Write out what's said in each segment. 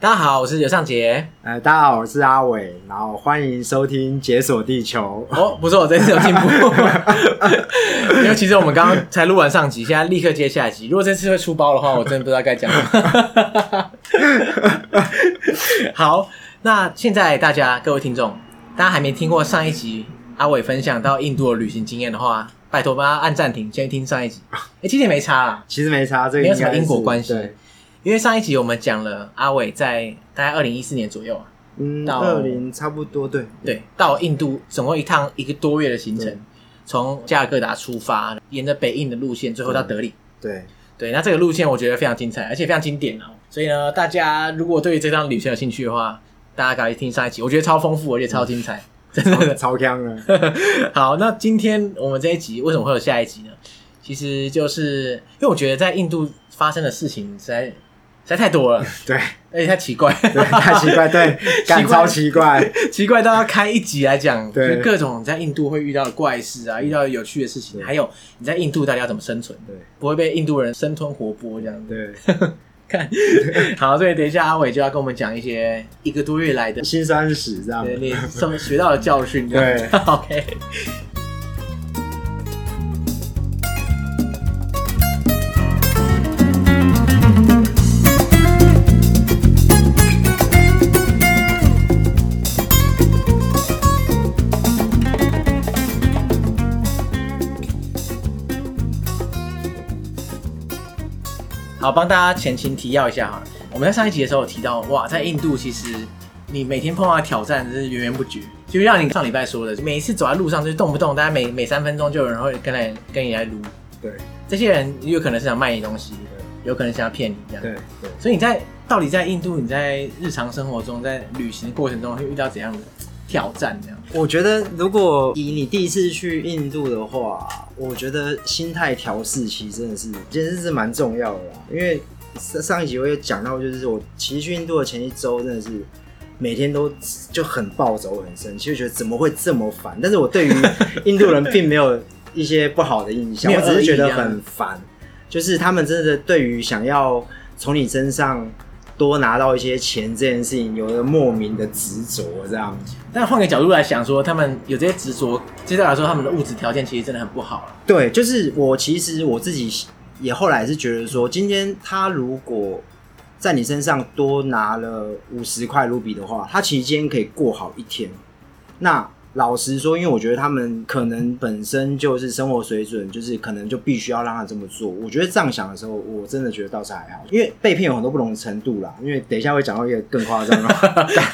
大家好，我是刘尚杰。呃，大家好，我是阿伟。然后欢迎收听《解锁地球》。哦，不错，我这次有进步。因为其实我们刚刚才录完上集，现在立刻接下一集。如果这次会出包的话，我真的不知道该讲什么。好，那现在大家各位听众，大家还没听过上一集阿伟分享到印度的旅行经验的话，拜托帮他按暂停，先听上一集。哎、欸，其实也没差啊，其实没差，这个没有什么因果关系。因为上一集我们讲了阿伟在大概二零一四年左右啊，嗯，到二零差不多，对对，到印度总共一趟一个多月的行程，从加尔各答出发，沿着北印的路线，最后到德里。对对，那这个路线我觉得非常精彩，而且非常经典哦。所以呢，大家如果对于这趟旅程有兴趣的话，大家赶紧听上一集，我觉得超丰富，而且超精彩，真的超香啊。好，那今天我们这一集为什么会有下一集呢？其实就是因为我觉得在印度发生的事情实在。实在太多了，对，而且太奇怪，对，太奇怪，对，感超奇怪，奇怪到要开一集来讲，对，就各种在印度会遇到的怪事啊，遇到有趣的事情，还有你在印度到底要怎么生存，对，不会被印度人生吞活剥这样。子，对，看，好，所以等一下阿伟就要跟我们讲一些一个多月来的辛酸史，这样，对，你什么学到的教训，对，OK。好，帮大家前情提要一下哈。我们在上一集的时候有提到，哇，在印度其实你每天碰到的挑战是源源不绝，就像你上礼拜说的，每一次走在路上就动不动，大家每每三分钟就有人会跟来跟你来撸。对，这些人有可能是想卖你东西，有可能想要骗你这样。对对。所以你在到底在印度，你在日常生活中，在旅行的过程中会遇到怎样的挑战？这样？我觉得，如果以你第一次去印度的话。我觉得心态调试其实真的是，其实是蛮重要的啦。因为上上一集我也讲到，就是我其实去印度的前一周真的是每天都就很暴走、很生气，就觉得怎么会这么烦。但是我对于 印度人并没有一些不好的印象，我只是觉得很烦，就是他们真的对于想要从你身上。多拿到一些钱这件事情，有了莫名的执着这样。但换个角度来想说，他们有这些执着，接下来说他们的物质条件其实真的很不好了。对，就是我其实我自己也后来是觉得说，今天他如果在你身上多拿了五十块卢比的话，他其实今天可以过好一天。那。老实说，因为我觉得他们可能本身就是生活水准，就是可能就必须要让他这么做。我觉得这样想的时候，我真的觉得倒是还好，因为被骗有很多不同的程度啦。因为等一下会讲到一个更夸张的，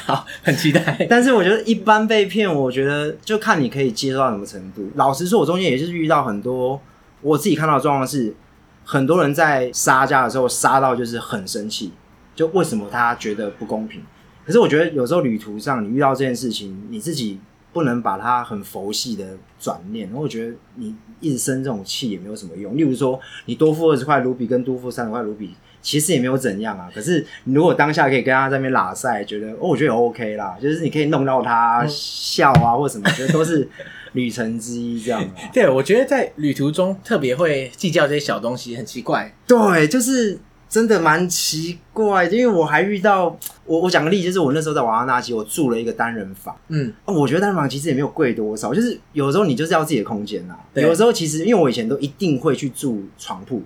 好，很期待。但是我觉得一般被骗，我觉得就看你可以接受到什么程度。老实说，我中间也是遇到很多我自己看到的状况是，很多人在杀价的时候杀到就是很生气，就为什么他觉得不公平？可是我觉得有时候旅途上你遇到这件事情，你自己。不能把它很佛系的转念，然后我觉得你一直生这种气也没有什么用。例如说，你多付二十块卢比跟多付三十块卢比，其实也没有怎样啊。可是你如果当下可以跟他在那边拉赛，觉得哦，我觉得也 OK 啦，就是你可以弄到他笑啊，或什么，觉得都是旅程之一这样啊。对，我觉得在旅途中特别会计较这些小东西，很奇怪。对，就是。真的蛮奇怪的，因为我还遇到我我讲个例子，就是我那时候在瓦拉纳西，我住了一个单人房，嗯，我觉得单人房其实也没有贵多少，就是有时候你就是要自己的空间呐。对有时候其实因为我以前都一定会去住床铺，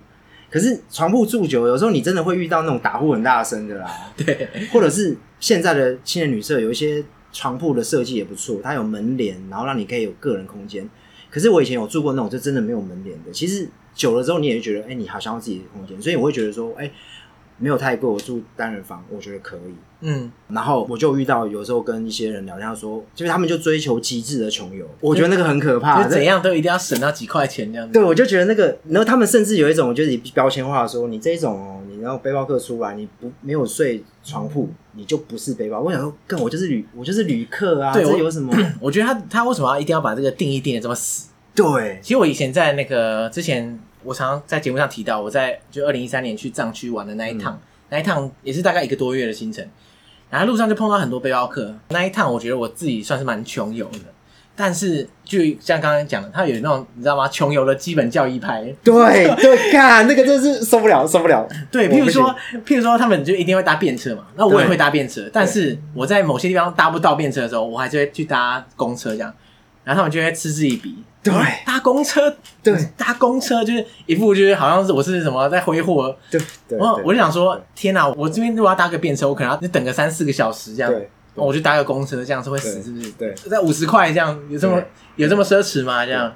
可是床铺住久，有时候你真的会遇到那种打呼很大声的啦，对，或者是现在的青年旅社有一些床铺的设计也不错，它有门帘，然后让你可以有个人空间。可是我以前有住过那种就真的没有门帘的，其实。久了之后，你也会觉得，哎、欸，你好想要自己的空间，所以我会觉得说，哎、欸，没有太贵，我住单人房，我觉得可以。嗯，然后我就遇到有时候跟一些人聊天，他说，就是他们就追求极致的穷游，我觉得那个很可怕，就怎样都一定要省到几块钱这样子。对，我就觉得那个，然后他们甚至有一种就是标签化说，你这种哦，你然后背包客出来，你不没有睡床铺，你就不是背包。我想说，跟我就是旅，我就是旅客啊，对这有什么？我，觉得他他为什么要一定要把这个定义定的这么死？对，其实我以前在那个之前。我常常在节目上提到，我在就二零一三年去藏区玩的那一趟，嗯、那一趟也是大概一个多月的行程，然后路上就碰到很多背包客。那一趟我觉得我自己算是蛮穷游的，但是就像刚刚讲的，他有那种你知道吗？穷游的基本教义派。对对，看那个真是受不了，受不了。对，譬如说，譬如说，他们就一定会搭便车嘛。那我也会搭便车，但是我在某些地方搭不到便车的时候，我还是会去搭公车这样。然后他们就会嗤之以鼻。对，搭公车，对，搭公车就是一副就是好像是我是什么在挥霍。对，对，我我就想说，天哪！我这边如果要搭个便车，我可能要等个三四个小时这样。对，我去搭个公车，这样是会死，是不是？对，在五十块这样，有这么有这么奢侈吗？这样？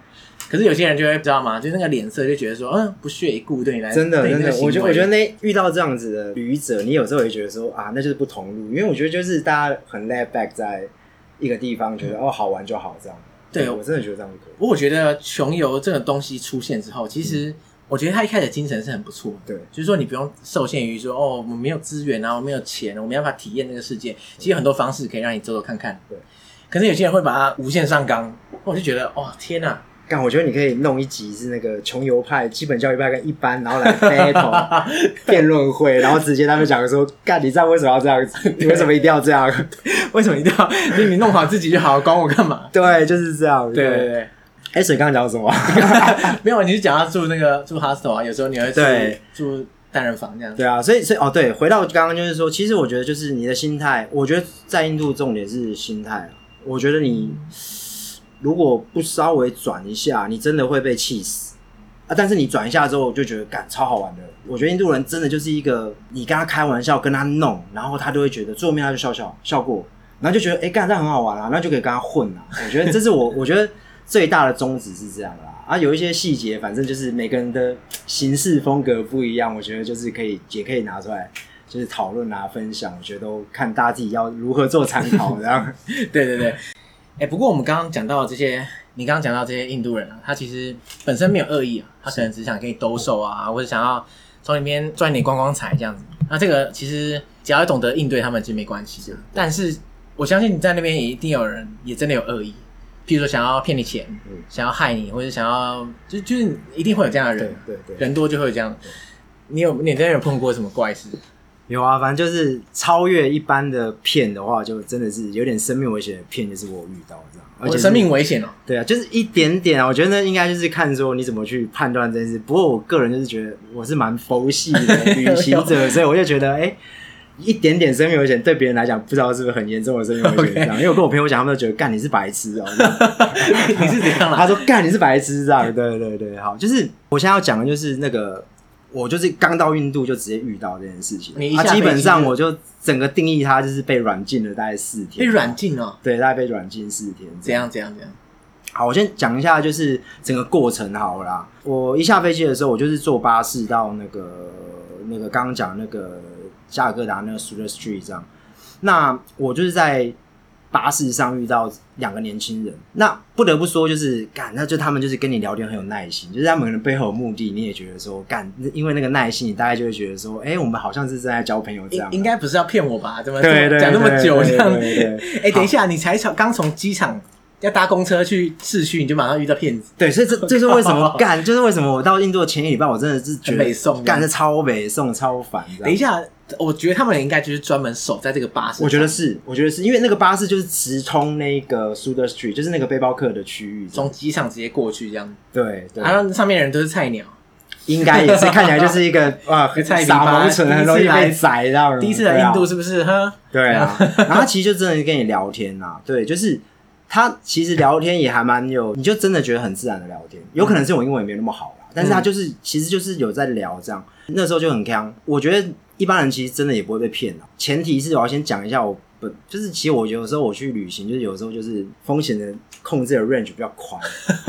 可是有些人就会知道吗？就那个脸色就觉得说，嗯，不屑一顾，对你来，真的真的，我觉得我觉得那遇到这样子的旅者，你有时候也觉得说啊，那就是不同路，因为我觉得就是大家很 laid back 在一个地方，觉得哦好玩就好这样。对，我真的觉得这样可以。不过我觉得穷游这个东西出现之后，其实我觉得他一开始精神是很不错。对，就是说你不用受限于说哦，我们没有资源啊，我没有钱，我没办法体验那个世界。其实有很多方式可以让你走走看看。对。可是有些人会把它无限上纲，我就觉得哦，天哪！干，我觉得你可以弄一集是那个穷游派、基本教育派跟一般，然后来 battle 辩论会，然后直接他们讲说，干，你知道为什么要这样子？你为什么一定要这样？为什么一定要？你你弄好自己就好，管我干嘛？对，就是这样。对对对。哎，所以刚刚讲什么？没有，你是讲要住那个住 hostel 啊？有时候你会住住单人房这样。对啊，所以所以哦，对，回到刚刚就是说，其实我觉得就是你的心态，我觉得在印度重点是心态。我觉得你。如果不稍微转一下，你真的会被气死啊！但是你转一下之后，就觉得感超好玩的。我觉得印度人真的就是一个，你跟他开玩笑，跟他弄，然后他都会觉得最后面他就笑笑笑过，然后就觉得哎干这样很好玩啊，那就可以跟他混啊。我觉得这是我我觉得最大的宗旨是这样啦。啊，有一些细节，反正就是每个人的行事风格不一样，我觉得就是可以也可以拿出来就是讨论啊分享。我觉得都看大家自己要如何做参考这样。对对对。哎、欸，不过我们刚刚讲到这些，你刚刚讲到这些印度人啊，他其实本身没有恶意啊，他可能只想给你兜售啊，或者想要从里面赚点观光财这样子。那这个其实只要懂得应对他们其实没关系。但是我相信你在那边也一定有人也真的有恶意，譬如说想要骗你钱，嗯、想要害你，或者想要就就是一定会有这样的人，对对对，人多就会有这样。你有你真的有碰过什么怪事？有啊，反正就是超越一般的骗的话，就真的是有点生命危险的骗，就是我遇到这样。而且生命危险哦。对啊，就是一点点啊。我觉得应该就是看说你怎么去判断这件事。不过我个人就是觉得我是蛮佛系的旅行者，所以我就觉得，哎、欸，一点点生命危险对别人来讲，不知道是不是很严重的生命危险这样。因为我跟我朋友讲，他们都觉得干你是白痴哦、喔。你是怎样啦？他说干你是白痴这样。对对对，好，就是我现在要讲的就是那个。我就是刚到印度就直接遇到这件事情，啊，基本上我就整个定义他就是被软禁了大概四天，被软禁哦，对，大概被软禁四天，怎样怎样怎样？好，我先讲一下就是整个过程好了啦。我一下飞机的时候，我就是坐巴士到那个那个刚刚讲那个加尔各答那个 Surat Street 这样，那我就是在。巴士上遇到两个年轻人，那不得不说就是干，那就他们就是跟你聊天很有耐心，就是他们可能背后有目的，你也觉得说干，因为那个耐心，你大概就会觉得说，哎、欸，我们好像是正在交朋友这样。应该不是要骗我吧？怎么讲那么久这样？哎、欸，等一下，你才从刚从机场要搭公车去市区，你就马上遇到骗子。对，所以这这就是为什么 干，就是为什么我到印度的前一礼拜，我真的是觉得干的超北宋超烦。等一下。我觉得他们应该就是专门守在这个巴士。我觉得是，我觉得是因为那个巴士就是直通那个 s u d e r Street，就是那个背包客的区域，从机场直接过去这样。对，对，然后上面的人都是菜鸟，应该也是看起来就是一个 哇，撒蒙唇，很容易被宰到。第一次来印度是不是？哈，对啊。然后其实就真的跟你聊天呐，对，就是他其实聊天也还蛮有，你就真的觉得很自然的聊天。有可能是我英文也没那么好啦，但是他就是其实就是有在聊这样。那时候就很锵，我觉得。一般人其实真的也不会被骗的，前提是我要先讲一下，我本就是其实我有时候我去旅行，就是有时候就是风险的控制的 range 比较宽，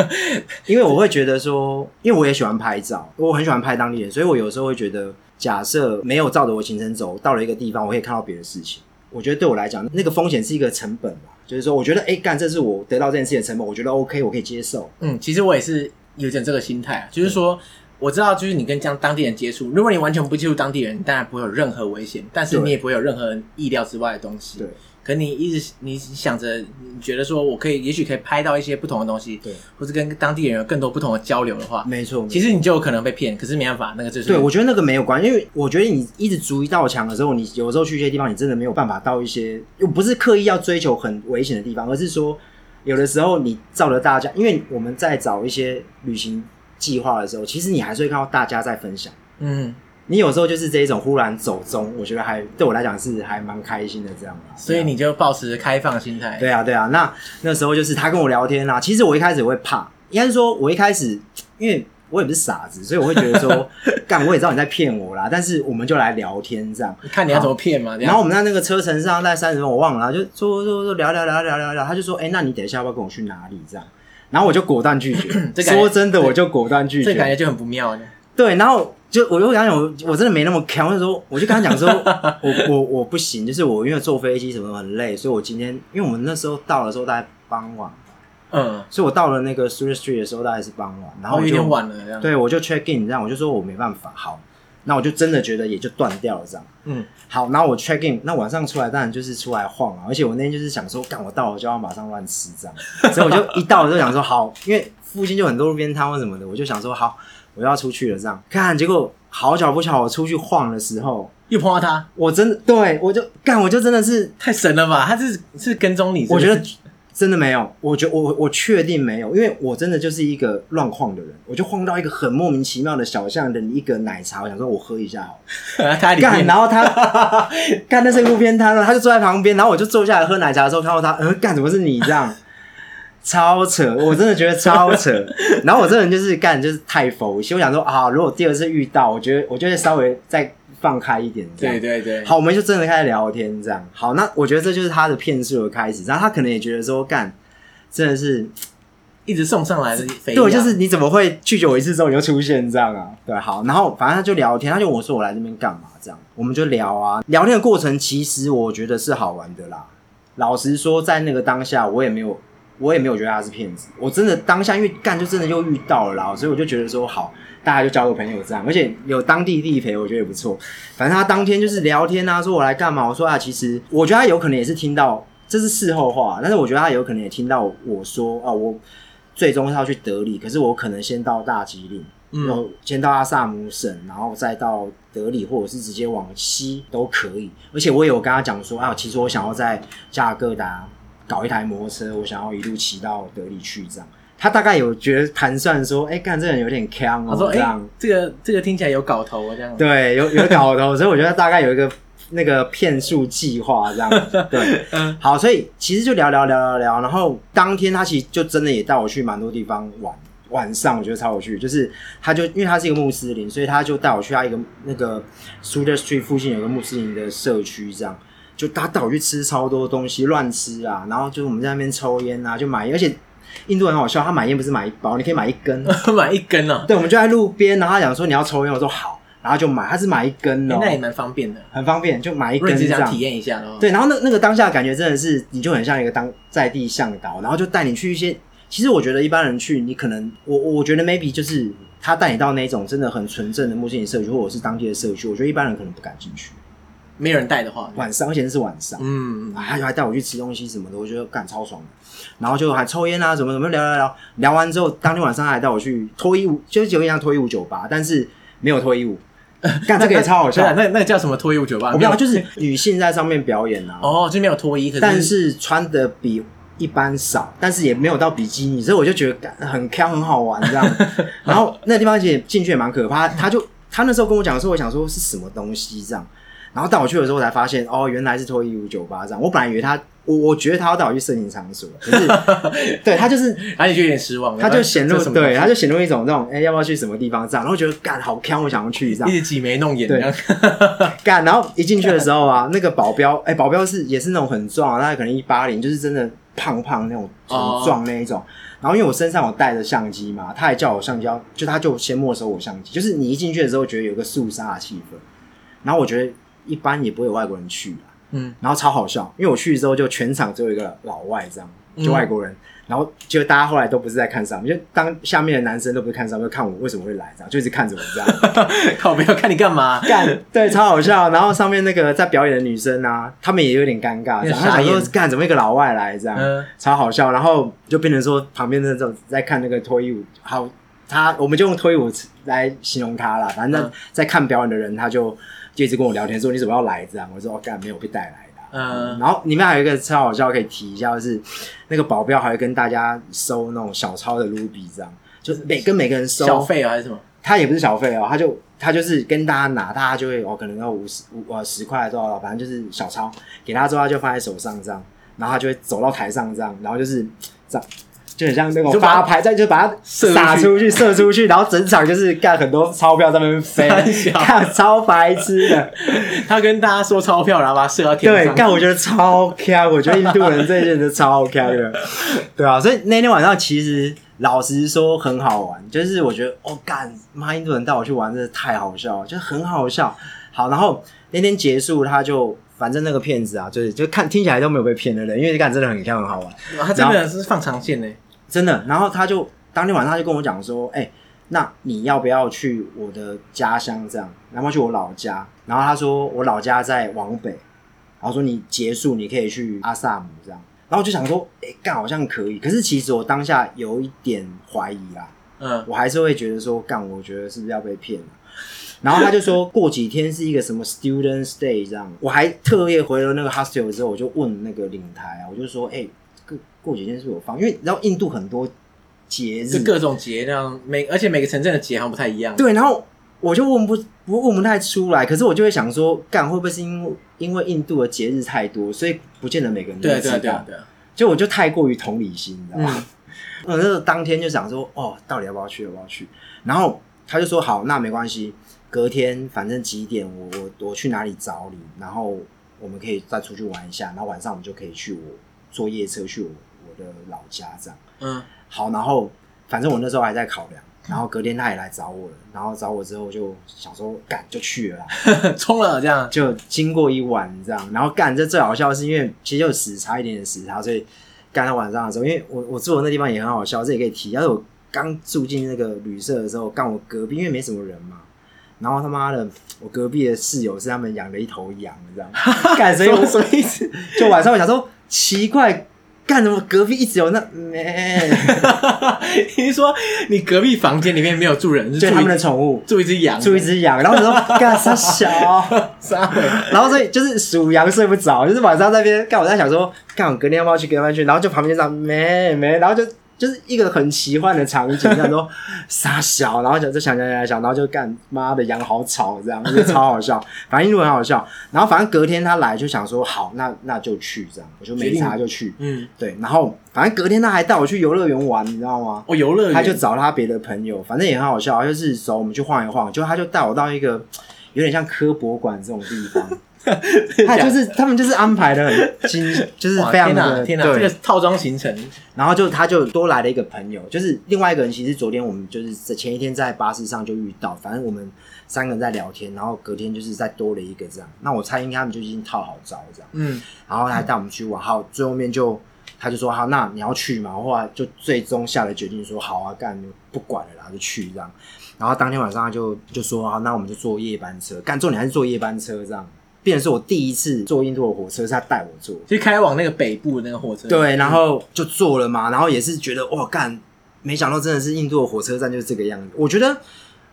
因为我会觉得说，因为我也喜欢拍照，我很喜欢拍当地人，所以我有时候会觉得，假设没有照着我行程走，到了一个地方，我可以看到别的事情，我觉得对我来讲，那个风险是一个成本吧，就是说，我觉得哎干，这是我得到这件事情的成本，我觉得 OK，我可以接受。嗯，其实我也是有点这个心态啊，就是说。我知道，就是你跟这样当地人接触，如果你完全不接触当地人，当然不会有任何危险，但是你也不会有任何意料之外的东西。对，可你一直你想着，你觉得说我可以，也许可以拍到一些不同的东西，对，或者跟当地人有更多不同的交流的话，没错，其实你就有可能被骗。可是没办法，那个就是对，我觉得那个没有关系，因为我觉得你一直筑一道墙的时候，你有时候去一些地方，你真的没有办法到一些又不是刻意要追求很危险的地方，而是说。有的时候你照着大家，因为我们在找一些旅行计划的时候，其实你还是会看到大家在分享。嗯，你有时候就是这一种忽然走中，我觉得还对我来讲是还蛮开心的这样。所以你就抱持开放心态。对啊，对啊。那那时候就是他跟我聊天啊，其实我一开始会怕，应该是说我一开始因为。我也不是傻子，所以我会觉得说，干，我也知道你在骗我啦。但是我们就来聊天这样，看你要怎么骗嘛。然后我们在那个车程上大概三十分，我忘了，就说说说聊聊聊聊聊聊，他就说，哎、欸，那你等一下要不要跟我去哪里这样？然后我就果断拒绝。说真的，我就果断拒绝。这感觉就很不妙的。对，然后就我就想想，我我真的没那么强，我就说，我就跟他讲说，我我我不行，就是我因为坐飞机什么很累，所以我今天因为我们那时候到的时候大概傍晚。嗯，所以我到了那个 Stuart Street 的时候，大概是傍晚，然后有点晚了，对，我就 check in 这样，我就说我没办法，好，那我就真的觉得也就断掉了这样，嗯，好，然后我 check in，那晚上出来当然就是出来晃啊，而且我那天就是想说，干我到了就要马上乱吃这样，所以我就一到我就想说好，因为附近就很多路边摊或什么的，我就想说好，我要出去了这样，看结果好巧不巧，我出去晃的时候又碰到他，我真的对我就干，我就真的是太神了吧，他是是跟踪你是是？我觉得。真的没有，我觉我我确定没有，因为我真的就是一个乱晃的人，我就晃到一个很莫名其妙的小巷的一个奶茶，我想说我喝一下好，干，然后他 干那是路边摊了，他就坐在旁边，然后我就坐下来喝奶茶的时候看到他，嗯，干，怎么是你这样？超扯，我真的觉得超扯，然后我这人就是干就是太佛系，我想说啊，如果第二次遇到，我觉得我就会稍微再。放开一点，这样，对对对，好，我们就真的开始聊天，这样好。那我觉得这就是他的骗术的开始，然后他可能也觉得说，干，真的是一直送上来的，对，就是你怎么会拒绝我一次之后你就出现这样啊？对，好，然后反正他就聊天，他就问我说我来这边干嘛？这样，我们就聊啊，聊天的过程其实我觉得是好玩的啦。老实说，在那个当下，我也没有，我也没有觉得他是骗子。我真的当下因为干就真的又遇到了啦，所以我就觉得说好。大家就交个朋友这样，而且有当地地陪，我觉得也不错。反正他当天就是聊天啊，说我来干嘛？我说啊，其实我觉得他有可能也是听到，这是事后话，但是我觉得他有可能也听到我说啊，我最终是要去德里，可是我可能先到大吉岭，嗯，先到阿萨姆省，然后再到德里，或者是直接往西都可以。而且我也有跟他讲说啊，其实我想要在加尔各答搞一台摩托车，我想要一路骑到德里去这样。他大概有觉得盘算说，哎、欸，干这人有点坑哦。他说，哎、欸，这个这个听起来有搞头哦，这样。对，有有搞头，所以我觉得大概有一个那个骗术计划这样。对，嗯，好，所以其实就聊聊聊聊聊，然后当天他其实就真的也带我去蛮多地方玩。晚上我觉得超有趣，就是他就因为他是一个穆斯林，所以他就带我去他一个那个 Sugar Street 附近有个穆斯林的社区，这样就他带我去吃超多东西，乱吃啊，然后就我们在那边抽烟啊，就买，而且。印度很好笑，他买烟不是买一包，你可以买一根，买一根哦。对，我们就在路边，然后他讲说你要抽烟，我说好，然后就买，他是买一根哦，那也蛮方便的，很方便，就买一根这样体验一下哦。对，然后那那个当下的感觉真的是，你就很像一个当在地向导，然后就带你去一些，其实我觉得一般人去，你可能我我觉得 maybe 就是他带你到那种真的很纯正的穆斯林社区，或者是当地的社区，我觉得一般人可能不敢进去。没有人带的话，晚上，而且是晚上，嗯，还还带我去吃东西什么的，我觉得干超爽的。然后就还抽烟啊，什么什么聊聊聊，聊完之后，当天晚上还带我去脱衣舞，就是有点像脱衣舞酒吧，但是没有脱衣舞，干这个也超好笑。那那，那个叫什么脱衣舞酒吧？我不知道，就是女性在上面表演啊。哦，就没有脱衣，可是但是穿的比一般少，但是也没有到比基尼，所以我就觉得很锵，很好玩这样。然后那地方其实进去也蛮可怕，他就他那时候跟我讲的时候，我想说是什么东西这样。然后带我去的时候，我才发现哦，原来是脱衣舞酒吧这样。我本来以为他，我我觉得他要带我去色情场所，可是 对他就是，而且就有点失望。他就显露对，他就显露一种那种，哎，要不要去什么地方这样？然后觉得干好锵，我想要去这样。一直挤眉弄眼。对，干。然后一进去的时候啊，那个保镖，哎，保镖是也是那种很壮，大概可能一八零，就是真的胖胖那种很壮那一种。然后因为我身上有带着相机嘛，他还叫我相机要，就他就先没收我相机。就是你一进去的时候，觉得有个肃杀的气氛。然后我觉得。一般也不会有外国人去，嗯，然后超好笑，因为我去之后就全场只有一个老外这样，就外国人，嗯、然后就大家后来都不是在看上面，就当下面的男生都不是看上面，就看我为什么会来这样，就一直看着我这样，靠，没有看你干嘛？干，对，超好笑。然后上面那个在表演的女生啊，他们也有点尴尬，然后想说干怎么一个老外来这样，嗯、超好笑。然后就变成说旁边的那种在看那个脱衣舞，好，他我们就用脱衣舞来形容他啦，反正在看表演的人他就。就一直跟我聊天说，你怎么要来这样？我说我干，没有被带来的，嗯，然后里面还有一个超好笑可以提一下，就是那个保镖还会跟大家收那种小钞的卢比，这样就每跟每个人收小费啊还是什么？他也不是小费哦，他就他就是跟大家拿，大家就会哦，可能要五十五呃十块多少，反正就是小钞给他之后，他就放在手上这样，然后他就会走到台上这样，然后就是这样。就很像那种发牌，再就把它撒出去、射出去，然后整场就是干很多钞票在那边飞，干超白痴的。他跟大家说钞票，然后把它射到天上。对，干我觉得超强，我觉得印度人这一件都超强的。对啊，所以那天晚上其实老实说很好玩，就是我觉得哦干妈，印度人带我去玩真的太好笑了，就很好笑。好，然后那天结束，他就。反正那个骗子啊，就是就看听起来都没有被骗的人，因为你看真的很像很好玩。他真的是放长线呢，真的。然后他就当天晚上他就跟我讲说：“哎、欸，那你要不要去我的家乡？这样，然后去我老家。然后他说我老家在往北，然后说你结束你可以去阿萨姆这样。然后我就想说，哎、欸，干好像可以。可是其实我当下有一点怀疑啦，嗯，我还是会觉得说，干，我觉得是不是要被骗了？然后他就说 过几天是一个什么 student stay 这样，我还特意回了那个 hostel 之后，我就问那个领台啊，我就说，哎、欸，过过几天是不是有放？因为你知道印度很多节日，就各种节那样，每而且每个城镇的节好像不太一样。对，然后我就问不不问不太出来，可是我就会想说，干会不会是因为因为印度的节日太多，所以不见得每个人都知道。对对对对，就我就太过于同理心，你知道吗？我那当天就想说，哦，到底要不要去？要不要去？然后他就说，好，那没关系。隔天反正几点我我我去哪里找你，然后我们可以再出去玩一下，然后晚上我们就可以去我坐夜车去我我的老家这样。嗯，好，然后反正我那时候还在考量，然后隔天他也来找我了，然后找我之后就想说干就去了啦，冲了这样，就经过一晚这样，然后干这最好笑的是因为其实有时差一点点时差，所以干到晚上的时候，因为我我住的那地方也很好笑，这也可以提，要是我刚住进那个旅社的时候，干我隔壁因为没什么人嘛。然后他妈的，我隔壁的室友是他们养了一头羊，这样 干，所以我什么意思？就晚上我想说奇怪，干什么隔壁一直有那咩？你是说你隔壁房间里面没有住人，就他们的宠物住一只羊，住一只羊。然后我说干啥小 啥鬼？然后所以就是属羊睡不着，就是晚上在那边干，我在想说干我隔天要不要去隔天去？然后就旁边就这样咩咩，然后就。就是一个很奇幻的场景，这样说傻小，然后想就想想想想，然后就干妈的羊好吵，这样就超好笑，反正一路很好笑。然后反正隔天他来就想说好，那那就去这样，我就没差就去，嗯，对。然后反正隔天他还带我去游乐园玩，你知道吗？哦，游乐园，他就找他别的朋友，反正也很好笑，就是走我们去晃一晃，就他就带我到一个有点像科博馆这种地方。他就是他们就是安排的很精，就是非常的天哪，这个套装行程。然后就他就多来了一个朋友，就是另外一个人。其实昨天我们就是在前一天在巴士上就遇到，反正我们三个人在聊天，然后隔天就是再多了一个这样。那我猜应该他们就已经套好招这样。嗯。然后他还带我们去玩，好，最后面就他就说好，那你要去嘛？后来就最终下了决定说好啊，干不管了啦，就去这样。然后当天晚上他就就说好，那我们就坐夜班车，干重点还是坐夜班车这样。变成是我第一次坐印度的火车，是他带我坐，就开往那个北部的那个火车。对，然后就坐了嘛，然后也是觉得哇干，没想到真的是印度的火车站就是这个样子。我觉得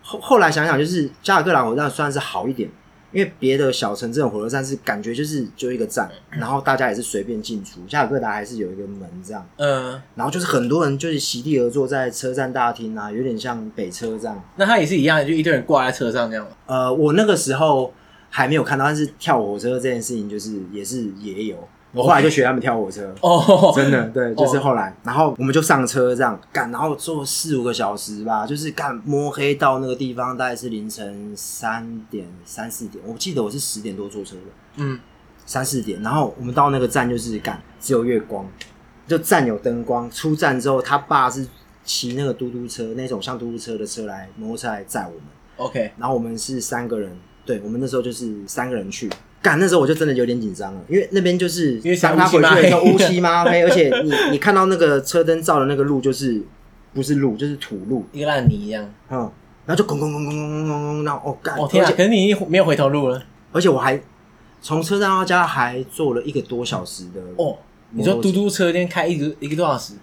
后后来想想，就是加尔各答火车站算是好一点，因为别的小城镇火车站是感觉就是就一个站，然后大家也是随便进出，加尔各答还是有一个门这样。嗯，然后就是很多人就是席地而坐在车站大厅啊，有点像北车这样。那他也是一样，就一堆人挂在车上这样。呃，我那个时候。还没有看到，但是跳火车这件事情就是也是也有，我后来就学他们跳火车。哦，真的对，就是后来，然后我们就上车这样干，然后坐四五个小时吧，就是干摸黑到那个地方，大概是凌晨三点三四点，我记得我是十点多坐车的，嗯，三四点，然后我们到那个站就是干只有月光，就站有灯光，出站之后他爸是骑那个嘟嘟车，那种像嘟嘟车的车来摩托车来载我们，OK，然后我们是三个人。对，我们那时候就是三个人去。干，那时候我就真的有点紧张了，因为那边就是因为想他回去的时候 乌漆嘛黑，而且你你看到那个车灯照的那个路就是不是路就是土路，一个烂泥一样，嗯，然后就咣咣咣咣咣咣咣，然后哦干，哦天啊，可是你没有回头路了，而且我还从车站到家还坐了一个多小时的哦，你说嘟嘟车那天开一个一个多小时，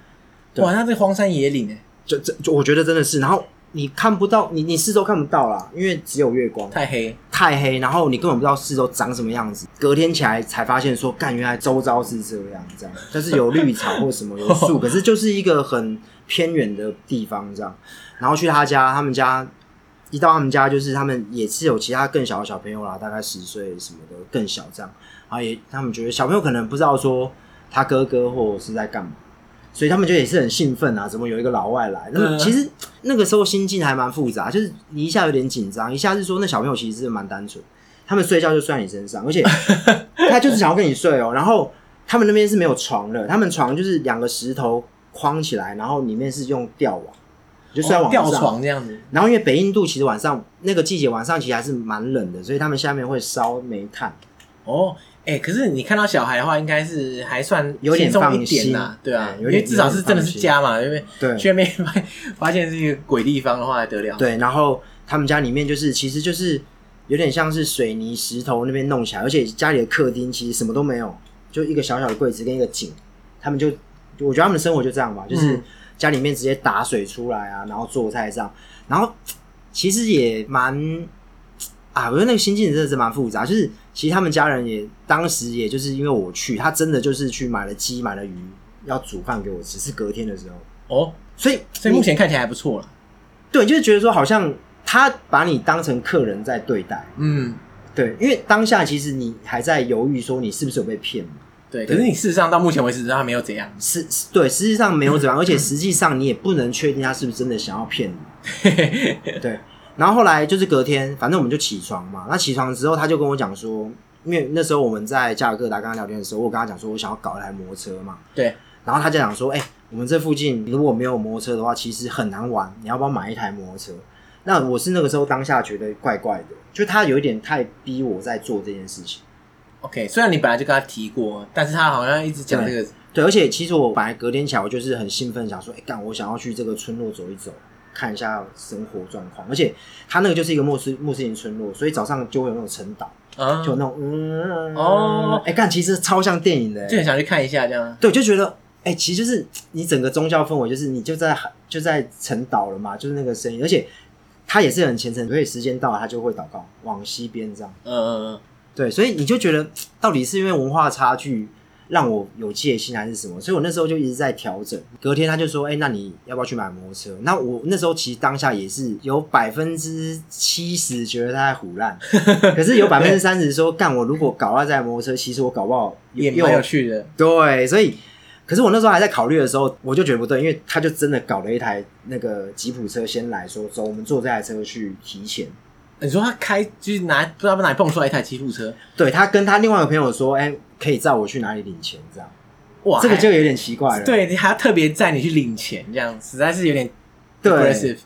哇，那这荒山野岭哎，就这就我觉得真的是，然后你看不到你你四周看不到啦，因为只有月光，太黑。太黑，然后你根本不知道四周长什么样子。隔天起来才发现说，干，原来周遭是这样，这样，但是有绿草或什么有树，可是就是一个很偏远的地方这样。然后去他家，他们家一到他们家，就是他们也是有其他更小的小朋友啦，大概十岁什么的更小这样。然后也他们觉得小朋友可能不知道说他哥哥或者是在干嘛。所以他们就也是很兴奋啊，怎么有一个老外来？那么其实那个时候心境还蛮复杂，就是你一下有点紧张，一下是说那小朋友其实是蛮单纯，他们睡觉就睡在你身上，而且 他就是想要跟你睡哦。然后他们那边是没有床的，他们床就是两个石头框起来，然后里面是用吊网，就睡在网上，吊床这样子。然后因为北印度其实晚上那个季节晚上其实还是蛮冷的，所以他们下面会烧煤炭。哦。哎、欸，可是你看到小孩的话，应该是还算有点放心呐，对啊，因为至少是真的是家嘛，因为对，去外面发发现是一个鬼地方的话还得了？对，然后他们家里面就是其实就是有点像是水泥石头那边弄起来，而且家里的客厅其实什么都没有，就一个小小的柜子跟一个井，他们就我觉得他们的生活就这样吧，就是家里面直接打水出来啊，然后做菜这样，然后其实也蛮。啊，我觉得那个心境真的是蛮复杂。就是其实他们家人也当时也就是因为我去，他真的就是去买了鸡，买了鱼，要煮饭给我吃。是隔天的时候哦，所以所以目前看起来还不错了。对，就是觉得说好像他把你当成客人在对待。嗯，对，因为当下其实你还在犹豫说你是不是有被骗嘛？对，可是你事实上到目前为止他没有怎样。是，对，实际上没有怎样，而且实际上你也不能确定他是不是真的想要骗你。对。然后后来就是隔天，反正我们就起床嘛。那起床之后，他就跟我讲说，因为那时候我们在加尔各答跟他聊天的时候，我跟他讲说我想要搞一台摩托车嘛。对。然后他就讲说，哎、欸，我们这附近如果没有摩托车的话，其实很难玩。你要不要买一台摩托车？那我是那个时候当下觉得怪怪的，就他有一点太逼我在做这件事情。OK，虽然你本来就跟他提过，但是他好像一直讲这个对。对，而且其实我本来隔天起来，我就是很兴奋，想说，哎、欸，干，我想要去这个村落走一走。看一下生活状况，而且他那个就是一个穆斯穆斯林村落，所以早上就会有那种晨祷，啊、就有那种嗯哦，哎、欸，看其实超像电影的，就很想去看一下这样。对，就觉得哎、欸，其实就是你整个宗教氛围，就是你就在就在晨祷了嘛，就是那个声音，而且他也是很虔诚，所以时间到了他就会祷告往西边这样。嗯嗯嗯，对，所以你就觉得到底是因为文化差距，让我有戒心还是什么？所以我那时候就一直在调整。隔天他就说：“哎、欸，那你要不要去买摩托车？”那我那时候其实当下也是有百分之七十觉得他在胡烂，可是有百分之三十说：“干，我如果搞到这台摩托车，其实我搞不好也蛮有趣的。”对，所以可是我那时候还在考虑的时候，我就觉得不对，因为他就真的搞了一台那个吉普车先来说：“走，我们坐这台车去提钱。”你说他开就是拿不知道哪里蹦出来一台吉普车？对，他跟他另外一个朋友说：“哎、欸。”可以载我去哪里领钱？这样哇，这个就有点奇怪了。对，你还要特别载你去领钱，这样实在是有点对。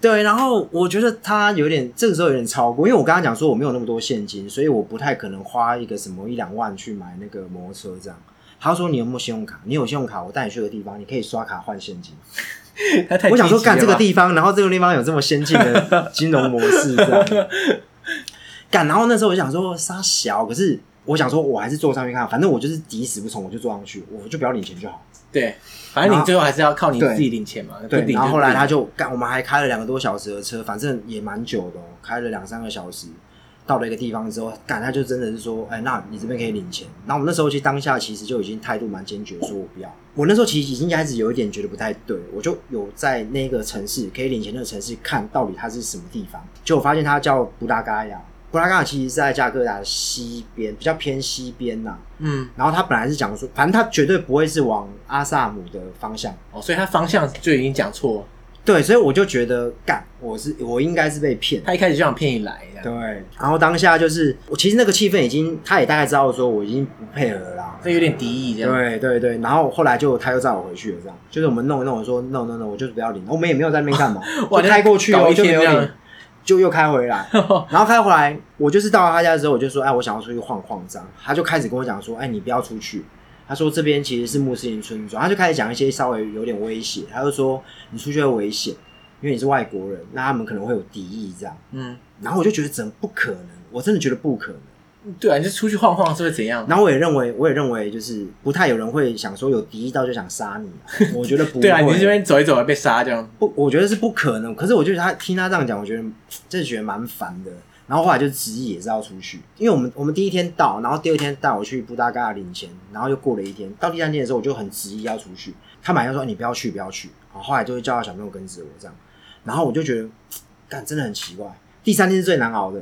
对，然后我觉得他有点这个时候有点超过，因为我刚刚讲说我没有那么多现金，所以我不太可能花一个什么一两万去买那个摩托车这样。他说：“你有没有信用卡？你有信用卡，我带你去个地方，你可以刷卡换现金。”我想说干这个地方，然后这个地方有这么先进的金融模式这样干，然后那时候我就想说杀小，可是。我想说，我还是坐上去看，反正我就是抵死不从，我就坐上去，我就不要领钱就好。对，反正你最后还是要靠你自己领钱嘛。对，然后后来他就干，我们还开了两个多小时的车，反正也蛮久的，开了两三个小时，到了一个地方之后，干他就真的是说，哎，那你这边可以领钱。然后我们那时候其实当下其实就已经态度蛮坚决，说我不要。我那时候其实已经开始有一点觉得不太对，我就有在那个城市可以领钱那个城市看到底它是什么地方，就我发现它叫布达嘎亚。布拉格其实是在加尔各答的西边，比较偏西边呐、啊。嗯，然后他本来是讲说，反正他绝对不会是往阿萨姆的方向哦，所以他方向就已经讲错了。对，所以我就觉得，干，我是我应该是被骗。他一开始就想骗你来。对，然后当下就是，我其实那个气氛已经，他也大概知道说我已经不配合了啦，所以有点敌意这样。对对对，然后后来就他又载我回去了，这样，就是我们弄一弄，我说 no no no，我就是不要领，我们也没有在那边干嘛，我开过去哦，就没有领。就又开回来，然后开回来，我就是到了他家的时候，我就说，哎，我想要出去晃晃这样。他就开始跟我讲说，哎，你不要出去。他说这边其实是穆斯林村庄，他就开始讲一些稍微有点威胁。他就说你出去会危险，因为你是外国人，那他们可能会有敌意这样。嗯，然后我就觉得怎么不可能？我真的觉得不可能。对啊，你就出去晃晃是会怎样？然后我也认为，我也认为，就是不太有人会想说有敌意到就想杀你。我觉得不会。对啊，你这边走一走被杀这样。不，我觉得是不可能。可是我觉得他听他这样讲，我觉得真的觉得蛮烦的。然后后来就执意也是要出去，因为我们我们第一天到，然后第二天带我去布达嘎领钱，然后又过了一天，到第三天的时候我就很执意要出去，他马上说你不要去不要去，然后后来就会叫他小朋友跟着我这样，然后我就觉得，干真的很奇怪，第三天是最难熬的，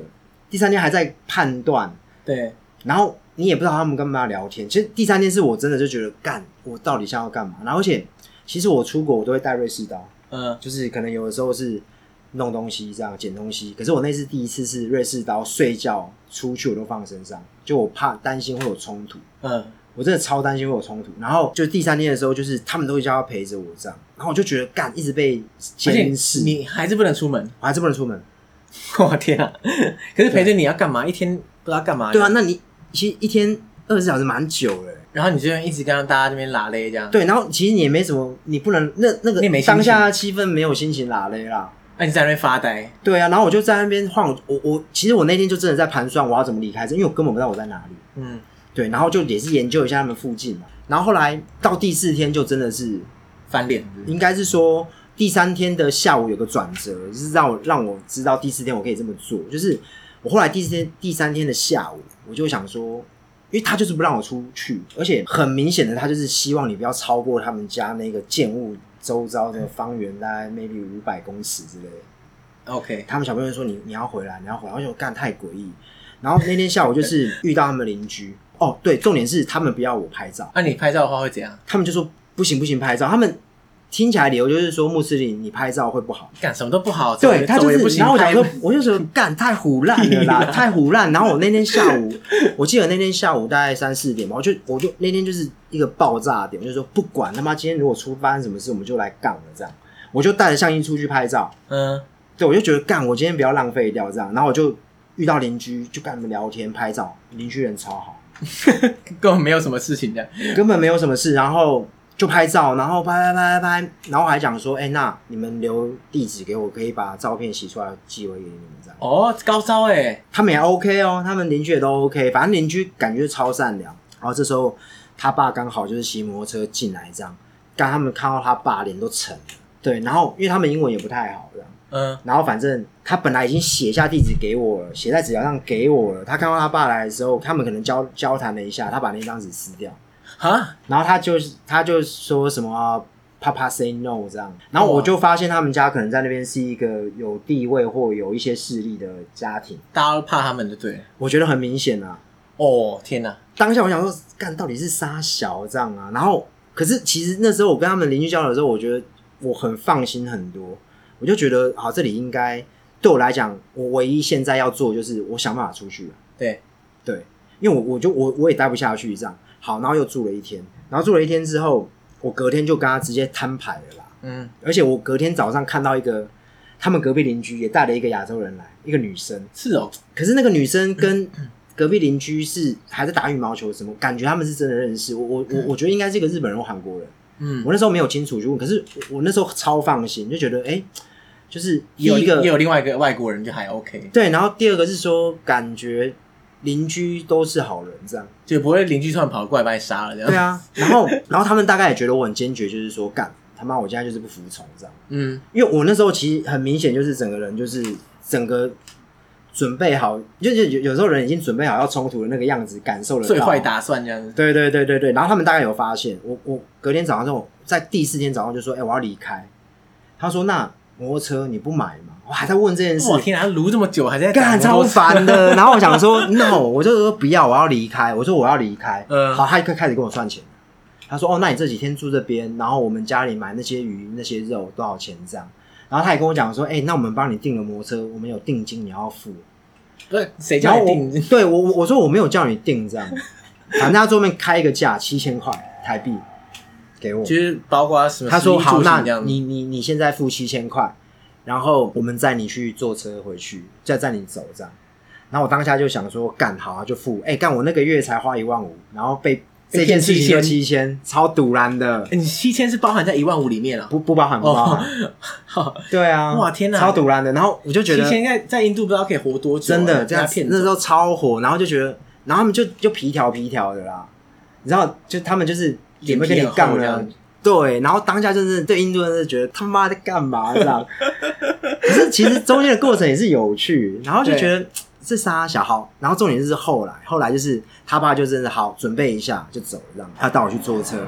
第三天还在判断，对，然后你也不知道他们干嘛聊天，其实第三天是我真的就觉得干我到底想要干嘛，然后而且其实我出国我都会带瑞士刀，嗯，就是可能有的时候是。弄东西这样捡东西，可是我那次第一次是瑞士刀，睡觉出去我都放身上，就我怕担心会有冲突。嗯，我真的超担心会有冲突。然后就第三天的时候，就是他们都一直要陪着我这样，然后我就觉得干一直被监视，你还是不能出门，我还是不能出门。我天啊！可是陪着你要干嘛？一天不知道干嘛？对啊，那你其实一天二十四小时蛮久了。然后你就一直跟大家这边拉勒这样。对，然后其实你也没什么，你不能那那个当下气氛没有心情拉勒啦。那、啊、你在那边发呆？对啊，然后我就在那边晃。我我其实我那天就真的在盘算我要怎么离开这，因为我根本不知道我在哪里。嗯，对，然后就也是研究一下他们附近嘛。然后后来到第四天就真的是翻脸，应该是说第三天的下午有个转折，就是让我让我知道第四天我可以这么做。就是我后来第四天第三天的下午，我就想说，因为他就是不让我出去，而且很明显的他就是希望你不要超过他们家那个建物。周遭的方圆大概 maybe 五百公尺之类的，OK。他们小朋友说你你要回来，你要回来，而且我干太诡异。然后那天下午就是 遇到他们邻居，哦，对，重点是他们不要我拍照。那、啊、你拍照的话会怎样？他们就说不行不行，拍照。他们听起来理由就是说穆斯林你拍照会不好，干什么都不好。对，他就是。然后我想说，我就说干太胡烂了啦，太胡烂。然后我那天下午，我记得那天下午大概三四点吧，我就我就那天就是。一个爆炸点，我就说不管他妈今天如果出发生什么事，我们就来干了这样。我就带着相机出去拍照，嗯，对，我就觉得干，我今天不要浪费掉这样。然后我就遇到邻居，就跟他们聊天拍照，邻居人超好，根本没有什么事情的，根本没有什么事。然后就拍照，然后拍拍拍拍拍，然后还讲说，哎、欸，那你们留地址给我，可以把照片洗出来寄回给你们这样。哦，高招哎，他们也 OK 哦，他们邻居也都 OK，反正邻居感觉超善良。然后这时候。他爸刚好就是骑摩托车进来，这样，刚他们看到他爸脸都沉了，对，然后因为他们英文也不太好，这样，嗯，然后反正他本来已经写下地址给我了，写在纸条上给我了。他看到他爸来的时候，他们可能交交谈了一下，他把那张纸撕掉，哈，然后他就他就说什么“爸爸 say no” 这样，然后我就发现他们家可能在那边是一个有地位或有一些势力的家庭，大家都怕他们，就对，我觉得很明显啊。哦天哪！当下我想说，干到底是杀小这样啊？然后，可是其实那时候我跟他们邻居交流的时候，我觉得我很放心很多。我就觉得，好，这里应该对我来讲，我唯一现在要做就是我想办法出去了。对对，因为我我就我我也待不下去这样。好，然后又住了一天，然后住了一天之后，我隔天就跟他直接摊牌了啦。嗯，而且我隔天早上看到一个他们隔壁邻居也带了一个亚洲人来，一个女生。是哦，可是那个女生跟 隔壁邻居是还在打羽毛球，什么感觉？他们是真的认识我，我我我觉得应该是一个日本人或韩国人。嗯，我那时候没有清楚就问，可是我那时候超放心，就觉得哎、欸，就是有一个也，有另外一个外国人就还 OK。对，然后第二个是说感觉邻居都是好人，这样就不会邻居突然跑过来把你杀了这样。对啊，然后然后他们大概也觉得我很坚决，就是说干他妈，我现在就是不服从这样。嗯，因为我那时候其实很明显就是整个人就是整个。准备好，就是有有时候人已经准备好要冲突的那个样子，感受了最坏打算这样子。对对对对对，然后他们大概有发现，我我隔天早上之后，在第四天早上就说，哎、欸，我要离开。他说，那摩托车你不买吗？我还在问这件事。我天啊，撸这么久还在干，超烦的。然后我想说，no，我就说不要，我要离开。我说我要离开。嗯，好，他就开始跟我算钱。他说，哦，那你这几天住这边，然后我们家里买那些鱼、那些肉多少钱这样？然后他也跟我讲说，哎、欸，那我们帮你订了摩托车，我们有定金你要付。对谁叫你订？对我我说我没有叫你订这样，反正他桌面开一个价七千块台币给我，其实包括什么？他说好，那你你你现在付七千块，然后我们载你去坐车回去，再载你走这样。然后我当下就想说干好啊，就付。哎、欸，干我那个月才花一万五，然后被。这件事情就七千，超堵然的。你七千是包含在一万五里面了？不不包含，不包含。好，对啊，哇天哪，超堵然的。然后我就觉得，七千应该在印度不知道可以活多久，真的这样骗。那时候超火，然后就觉得，然后他们就就皮条皮条的啦。你知道，就他们就是也没跟你杠了。对，然后当下就是对印度人是觉得他妈在干嘛这样。可是其实中间的过程也是有趣，然后就觉得这仨小号，然后重点就是后来，后来就是他爸就真的好准备一下就走了，这样他带我去坐车，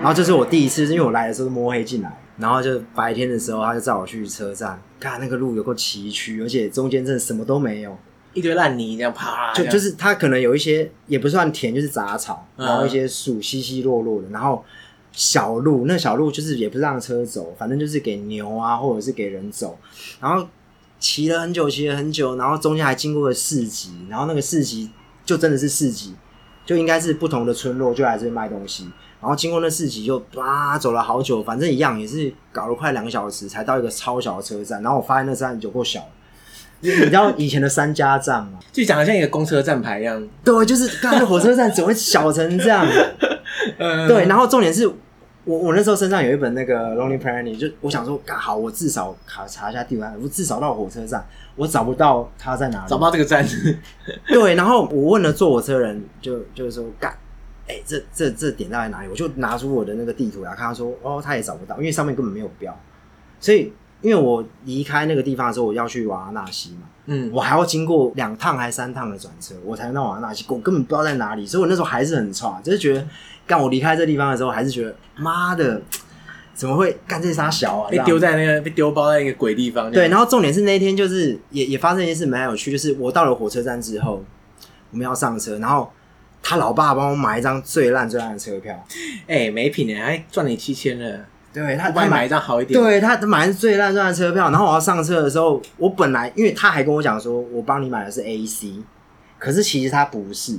然后这是我第一次，因为我来的时候摸黑进来，然后就白天的时候他就载我去车站，看那个路有够崎岖，而且中间真的什么都没有，一堆烂泥这样啪，就就是他可能有一些也不算田，就是杂草，然后一些树稀稀落落的，然后小路那小路就是也不是让车走，反正就是给牛啊或者是给人走，然后。骑了很久，骑了很久，然后中间还经过了市集，然后那个市集就真的是市集，就应该是不同的村落就来这边卖东西，然后经过那市集就哇走了好久，反正一样也是搞了快两个小时才到一个超小的车站，然后我发现那站有够小，你知道以前的三家站吗？就长得像一个公车站牌一样，对，就是刚才火车站怎么会小成这样？对，然后重点是。我我那时候身上有一本那个 Lonely Planet，就我想说，刚好我至少卡查一下地图，我至少到火车站，我找不到他在哪里，找不到这个站。对，然后我问了坐火车人，就就是说，干，哎、欸，这这这点到底在哪里？我就拿出我的那个地图来看，他说，哦，他也找不到，因为上面根本没有标。所以，因为我离开那个地方的时候，我要去瓦拉纳西嘛，嗯，我还要经过两趟还三趟的转车，我才能到瓦拉纳西，我根本不知道在哪里，所以我那时候还是很差，就是觉得。干我离开这地方的时候，还是觉得妈的，怎么会干这啥小啊？被丢在那个被丢包在一个鬼地方。对，然后重点是那一天就是也也发生一件事蛮有趣，就是我到了火车站之后，我们要上车，然后他老爸帮我买一张最烂最烂的车票。哎、欸，没品哎，还赚你七千了。对他，他买一张好一点。对他买的是最烂最烂的车票，然后我要上车的时候，我本来因为他还跟我讲说，我帮你买的是 AC，可是其实他不是。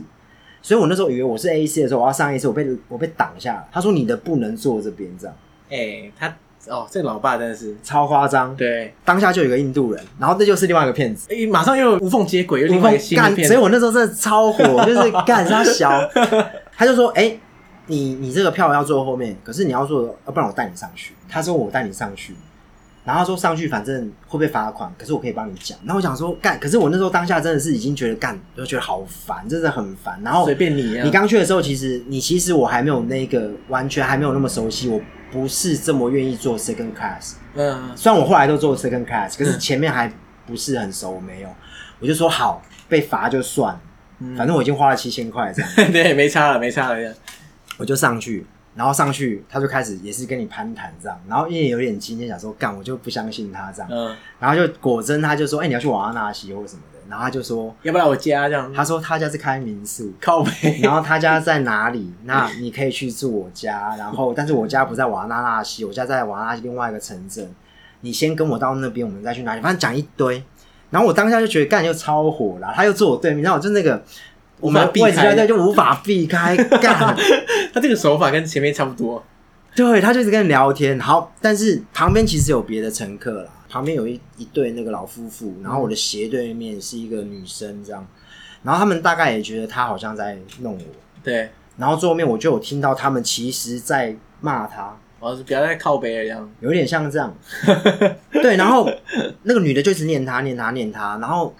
所以我那时候以为我是 A C 的时候，我要上 A C，我被我被挡下了。他说你的不能坐这边，这样。哎、欸，他哦，这老爸真的是超夸张。对，当下就有一个印度人，然后这就是另外一个骗子。马上又无缝接轨，又另外一个新的骗子。所以我那时候真的超火，就是干他小。他就说：“哎、欸，你你这个票要坐后面，可是你要坐，要不然我带你上去。”他说：“我带你上去。”然后他说上去反正会被罚款，可是我可以帮你讲。然后我想说干，可是我那时候当下真的是已经觉得干，就觉得好烦，真的很烦。然后随便你啊，你刚去的时候，其实你其实我还没有那个完全还没有那么熟悉，我不是这么愿意做 second class。嗯，虽然我后来都做 second class，可是前面还不是很熟，我没有。我就说好，被罚就算了，反正我已经花了七千块这样。对，没差了，没差了，我就上去。然后上去，他就开始也是跟你攀谈这样，然后因为有点惊就想说干，我就不相信他这样，嗯，然后就果真他就说，哎、欸，你要去瓦拉纳西或什么的，然后他就说，要不要我家这样？他说他家是开民宿，靠北，然后他家在哪里？那 你可以去住我家，然后但是我家不在瓦拉纳西，我家在瓦拉纳西另外一个城镇，你先跟我到那边，我们再去哪里？反正讲一堆，然后我当下就觉得干又超火了，他又坐我对面，然后我就那个。我们位置在就无法避开，干 他这个手法跟前面差不多。对，他就是跟你聊天。好，但是旁边其实有别的乘客啦，旁边有一一对那个老夫妇，然后我的斜对面是一个女生，这样。然后他们大概也觉得他好像在弄我。对。然后最后面我就有听到他们其实在骂他，哦，是比较在靠北一样，有点像这样。对，然后那个女的就一直念他，念他，念他，然后。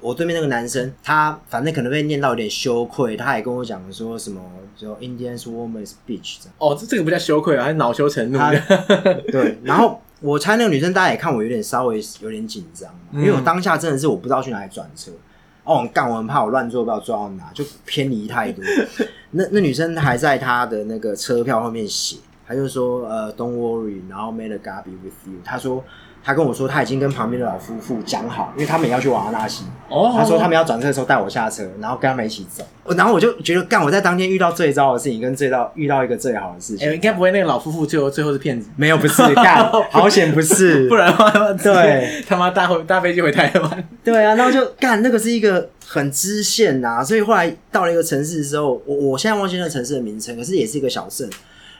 我对面那个男生，他反正可能被念到有点羞愧，他也跟我讲说什么，就 Indian woman's bitch 这样。哦，这这个不叫羞愧啊，还是恼羞成怒的。对，然后我猜那个女生，大家也看我有点稍微有点紧张，因为我当下真的是我不知道去哪里转车。哦，我干，我很怕我乱坐，不知道坐到哪，就偏离太多。那那女生还在她的那个车票后面写，她就说呃，Don't worry，然后 the God be with you。她说。他跟我说，他已经跟旁边的老夫妇讲好，因为他们也要去瓦拉纳西。哦，他说他们要转车的时候带我下车，然后跟他们一起走。然后我就觉得，干我在当天遇到最糟的事情，跟最到遇到一个最好的事情。哎、欸，应该不会那个老夫妇最后最后是骗子？没有，不是，干好险不是，不然的话，对，他妈搭回搭飞机回台湾。对啊，然后就干那个是一个很支线呐，所以后来到了一个城市的时候，我我现在忘记那个城市的名称，可是也是一个小镇。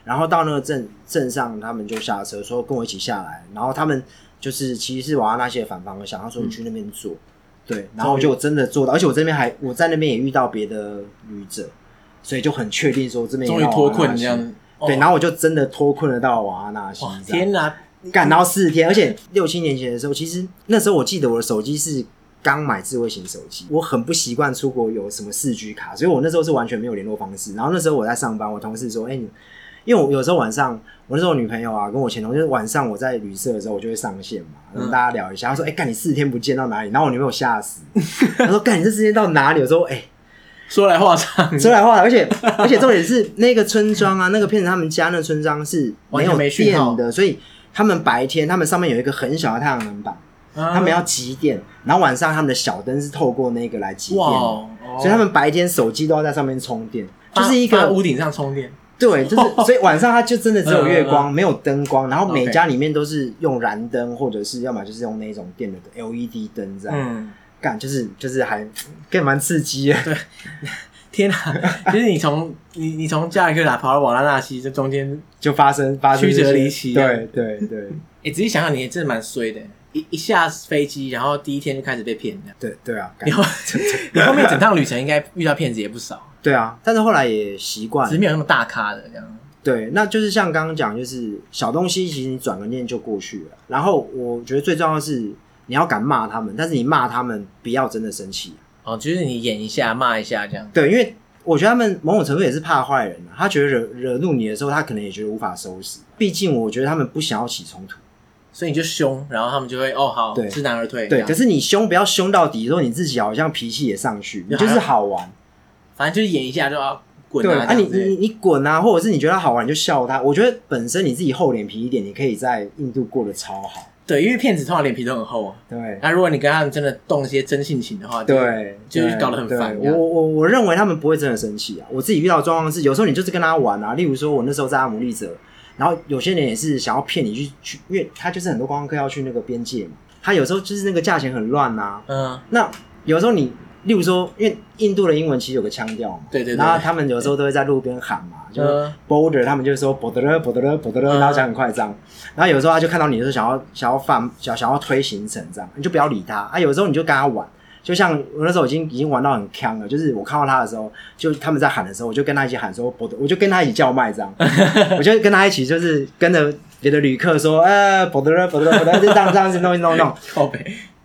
然后到那个镇镇上，他们就下车说跟我一起下来，然后他们。就是其实是瓦拉纳西的反方向，他说你去那边做，嗯、对，然后我就真的做到，而且我这边还我在那边也遇到别的旅者，所以就很确定说这边终于脱困这样，对，然后我就真的脱困了到瓦拉纳西。天哪，赶到四天，而且六七年前的时候，其实那时候我记得我的手机是刚买智慧型手机，我很不习惯出国有什么四 G 卡，所以我那时候是完全没有联络方式。然后那时候我在上班，我同事说：“哎、欸，你因为我有时候晚上，我那时候女朋友啊，跟我前同事，就是晚上我在旅社的时候，我就会上线嘛，跟大家聊一下。他说：“哎、欸，干你四天不见到哪里？”然后我女朋友吓死，她说：“干你这四天到哪里？”我说：“哎、欸，说来话长，说来话长，而且而且重点是那个村庄啊，那个骗子他们家那个村庄是没有电的，所以他们白天他们上面有一个很小的太阳能板。”他们要集电，然后晚上他们的小灯是透过那个来集电，哦、所以他们白天手机都要在上面充电，就是一个屋顶上充电。对，就是 所以晚上它就真的只有月光，没有灯光，然后每家里面都是用燃灯，或者是要么就是用那种电的 LED 灯这样。嗯，干就是就是还 更蛮刺激的。对，天哪！就是你从你你从加尔各答跑到瓦拉纳西，这中间就发生发生曲折离奇。对对对，哎，仔细想想，你也真的蛮衰的。一一下飞机，然后第一天就开始被骗，这样。对对啊，然后你 后面整趟旅程应该遇到骗子也不少。对啊，但是后来也习惯，只是没有那么大咖的这样。对，那就是像刚刚讲，就是小东西，其实你转个念就过去了。然后我觉得最重要的是你要敢骂他们，但是你骂他们不要真的生气。哦，就是你演一下，骂一下这样。对，因为我觉得他们某种程度也是怕坏人，他觉得惹惹怒你的时候，他可能也觉得无法收拾。毕竟我觉得他们不想要起冲突。所以你就凶，然后他们就会哦好，知难而退。对，可是你凶不要凶到底，说你自己好像脾气也上去，你就是好玩，反正就是演一下就要滚。对啊，你你你滚啊，或者是你觉得好玩你就笑他。我觉得本身你自己厚脸皮一点，你可以在印度过得超好。对，因为骗子通常脸皮都很厚啊。对，那如果你跟他们真的动一些真性情的话，对，就是搞得很烦。我我我认为他们不会真的生气啊。我自己遇到的状况是，有时候你就是跟他玩啊，例如说我那时候在阿姆利则。然后有些人也是想要骗你去去，因为他就是很多观光客要去那个边界嘛，他有时候就是那个价钱很乱呐、啊。嗯。那有时候你，例如说，因为印度的英文其实有个腔调嘛，对对对。然后他们有时候都会在路边喊嘛，就 border，他们就说 border border border，然后讲很快这样。然后有时候他就看到你的时候想要想要放想想要推行程这样，你就不要理他啊。有时候你就跟他玩。就像我那时候已经已经玩到很锵了，就是我看到他的时候，就他们在喊的时候，我就跟他一起喊说，我我就跟他一起叫卖这样，我就跟他一起就是跟着别的旅客说，呃，波德了波德勒波德这样这样子弄一弄弄，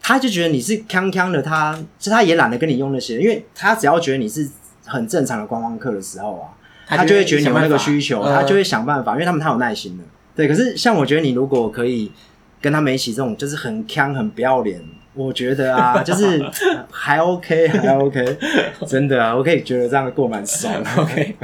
他就觉得你是锵锵的，他其实他也懒得跟你用那些，因为他只要觉得你是很正常的观光客的时候啊，他就会觉得你有那个需求，他就会想办法，因为他们太有耐心了。对，可是像我觉得你如果可以跟他们一起这种，就是很锵很不要脸。我觉得啊，就是 还 OK，还 OK，真的啊，我可以觉得这样过蛮爽的。OK，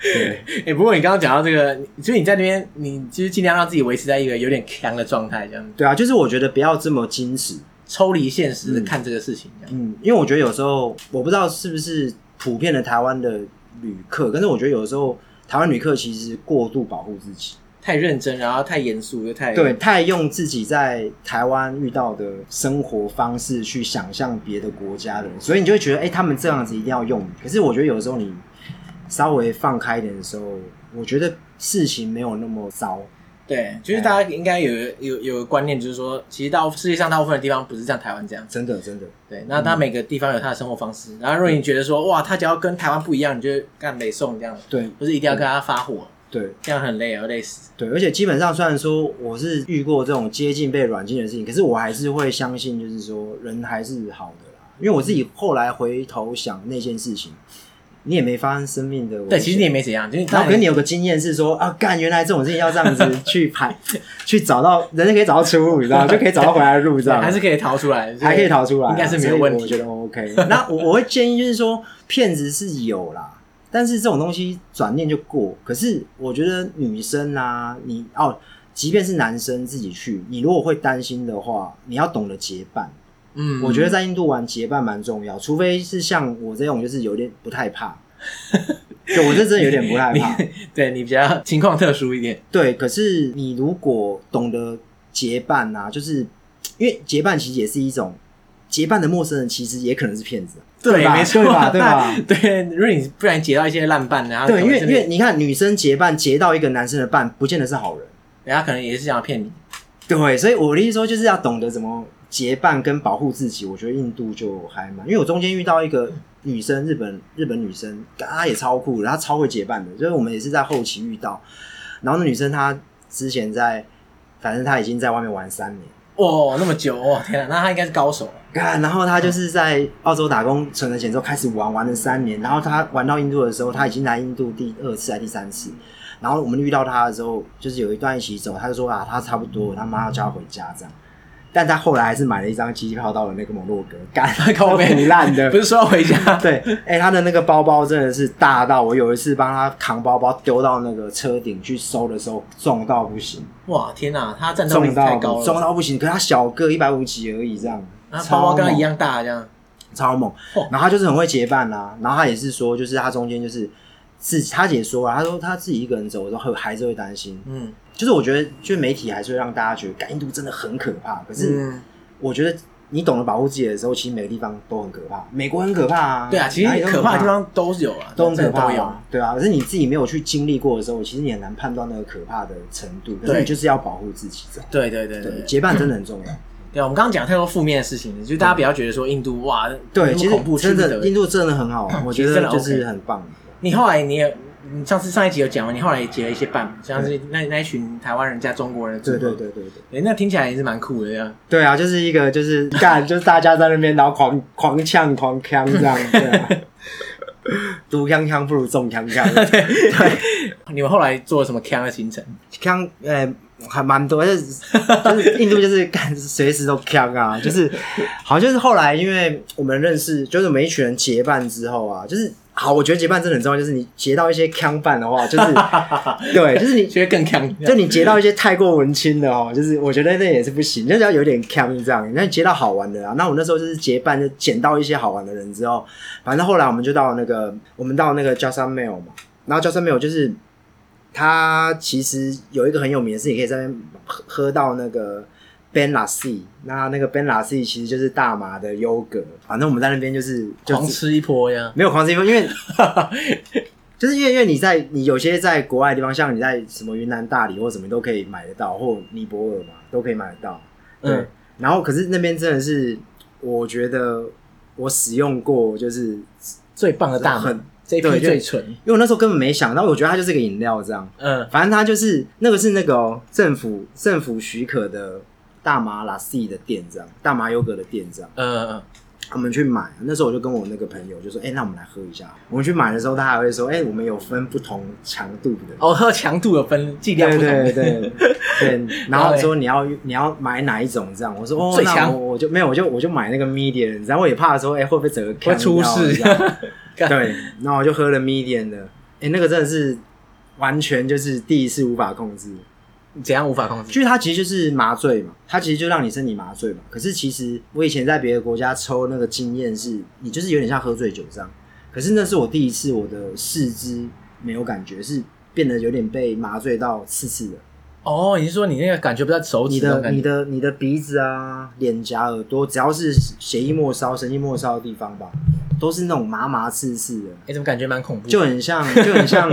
对。哎、欸，不过你刚刚讲到这个，所以你在那边，你就是尽量让自己维持在一个有点强的状态，这样。对啊，就是我觉得不要这么矜持，抽离现实的看这个事情这样。嗯，因为我觉得有时候，我不知道是不是普遍的台湾的旅客，但是我觉得有时候台湾旅客其实过度保护自己。太认真，然后太严肃，又太对，太用自己在台湾遇到的生活方式去想象别的国家的人，所以你就会觉得，哎、欸，他们这样子一定要用。可是我觉得有时候你稍微放开一点的时候，我觉得事情没有那么糟。对，就是大家应该有有有个观念，就是说，其实到世界上大部分的地方不是像台湾这样，真的真的。对，那他每个地方有他的生活方式。嗯、然后如果你觉得说，哇，他只要跟台湾不一样，你就干北宋这样，对，不是一定要跟他发火。对，这样很累啊，累死。对，而且基本上虽然说我是遇过这种接近被软禁的事情，可是我还是会相信，就是说人还是好的啦。因为我自己后来回头想那件事情，你也没发生生命的。对，其实你也没怎样。就是然后跟你有个经验是说啊，干，原来这种事情要这样子 去排，去找到人家可以找到出路，你知道吗？就可以找到回来的路，这样还是可以逃出来，还可以逃出来，应该是没有问题。我觉得 OK。那我我会建议就是说，骗子是有啦。但是这种东西转念就过。可是我觉得女生啊，你哦，即便是男生自己去，你如果会担心的话，你要懂得结伴。嗯，我觉得在印度玩结伴蛮重要，除非是像我这种，就是有点不太怕。对，我这真的有点不太怕。你对你比较情况特殊一点。对，可是你如果懂得结伴啊，就是因为结伴其实也是一种结伴的陌生人，其实也可能是骗子。对，没错吧？对吧？对，如果你不然结到一些烂伴，然后对，因为因为你看女生结伴结到一个男生的伴，不见得是好人，人家可能也是想要骗你。对，所以我的意思说，就是要懂得怎么结伴跟保护自己。我觉得印度就还蛮，因为我中间遇到一个女生，日本日本女生，她也超酷的，她超会结伴的。就是我们也是在后期遇到，然后那女生她之前在，反正她已经在外面玩三年。哇，那么久哇，天啊，那他应该是高手。然后他就是在澳洲打工存了钱之后开始玩，玩了三年。然后他玩到印度的时候，他已经来印度第二次还第三次。然后我们遇到他的时候，就是有一段一起走，他就说啊，他差不多，他妈要叫他回家这样。但他后来还是买了一张机票到了那个摩洛哥，干，超唬 烂的。不是说要回家？对，哎、欸，他的那个包包真的是大到我有一次帮他扛包包丢到那个车顶去收的时候重到不行。哇，天哪，他战斗力太高了，重到不行。可是他小个一百五几而已，这样，他包包跟他一样大，这样超猛。然后他就是很会结伴啦，然后他也是说，就是他中间就是自他姐说啊，他说他自己一个人走的时候还是会担心，嗯。就是我觉得，就媒体还是会让大家觉得，印度真的很可怕。可是，我觉得你懂得保护自己的时候，其实每个地方都很可怕。美国很可怕啊，对啊，其实可怕的地方都有啊，都很可怕，对啊。可是你自己没有去经历过的时候，其实你很难判断那个可怕的程度。可是你就是要保护自己，对对对对，结伴真的很重要。对啊，我们刚刚讲太多负面的事情，就是大家不要觉得说印度哇，对，其实真的印度真的很好，我觉得就是很棒。你后来你也。你上次上一集有讲嘛？你后来也结了一些伴，像是那那一群台湾人加中国人，对对对对对，哎那听起来也是蛮酷的呀。对啊，就是一个就是干，就是大家在那边然后狂狂呛狂呛这样，对啊，独锵锵不如众锵锵。对，你们后来做了什么呛的行程？呛，呃，还蛮多，就是就是印度就是干随时都呛啊，就是好像就是后来因为我们认识，就是我们一群人结伴之后啊，就是。好，我觉得结伴真的很重要，就是你结到一些锵伴的话，就是 对，就是你觉得更锵，就你结到一些太过文青的哦，就是我觉得那也是不行，就是要有点锵这样。那结到好玩的啊，那我那时候就是结伴，就捡到一些好玩的人之后，反正后来我们就到那个，我们到那个 Jaisalmer 嘛，然后 Jaisalmer 就是它其实有一个很有名的事，你可以在那边喝喝到那个。Ben Lassi，那那个 Ben Lassi 其实就是大麻的优格，反正我们在那边就是狂吃一波呀，没有狂吃一波，因为 就是因为因为你在你有些在国外的地方，像你在什么云南大理或什么都可以买得到，或尼泊尔嘛都可以买得到，对。嗯、然后可是那边真的是，我觉得我使用过就是最棒的大麻，这一批最纯，因为我那时候根本没想到，我觉得它就是个饮料这样，嗯，反正它就是那个是那个、喔、政府政府许可的。大麻拉 C 的店这样，大麻优格的店这样，嗯嗯，我们去买，那时候我就跟我那个朋友就说，哎、欸，那我们来喝一下。我们去买的时候，他还会说，哎、欸，我们有分不同强度的，哦，喝强度有分剂量不同，对对对对。然后说你要你要买哪一种这样，我说哦，最强那我我就没有，我就我就买那个 medium，然后我也怕说，哎、欸，会不会整个会出事？对，然后我就喝了 medium 的，哎、欸，那个真的是完全就是第一次无法控制。怎样无法控制？就是它其实就是麻醉嘛，它其实就让你身体麻醉嘛。可是其实我以前在别的国家抽那个经验是，你就是有点像喝醉酒这样。可是那是我第一次，我的四肢没有感觉，是变得有点被麻醉到刺刺的。哦，你是说你那个感觉不在手指？你的、你的、你的鼻子啊、脸颊、耳朵，只要是血液末梢、神经末梢的地方吧，都是那种麻麻刺刺的。哎、欸，怎么感觉蛮恐怖？就很像，就很像，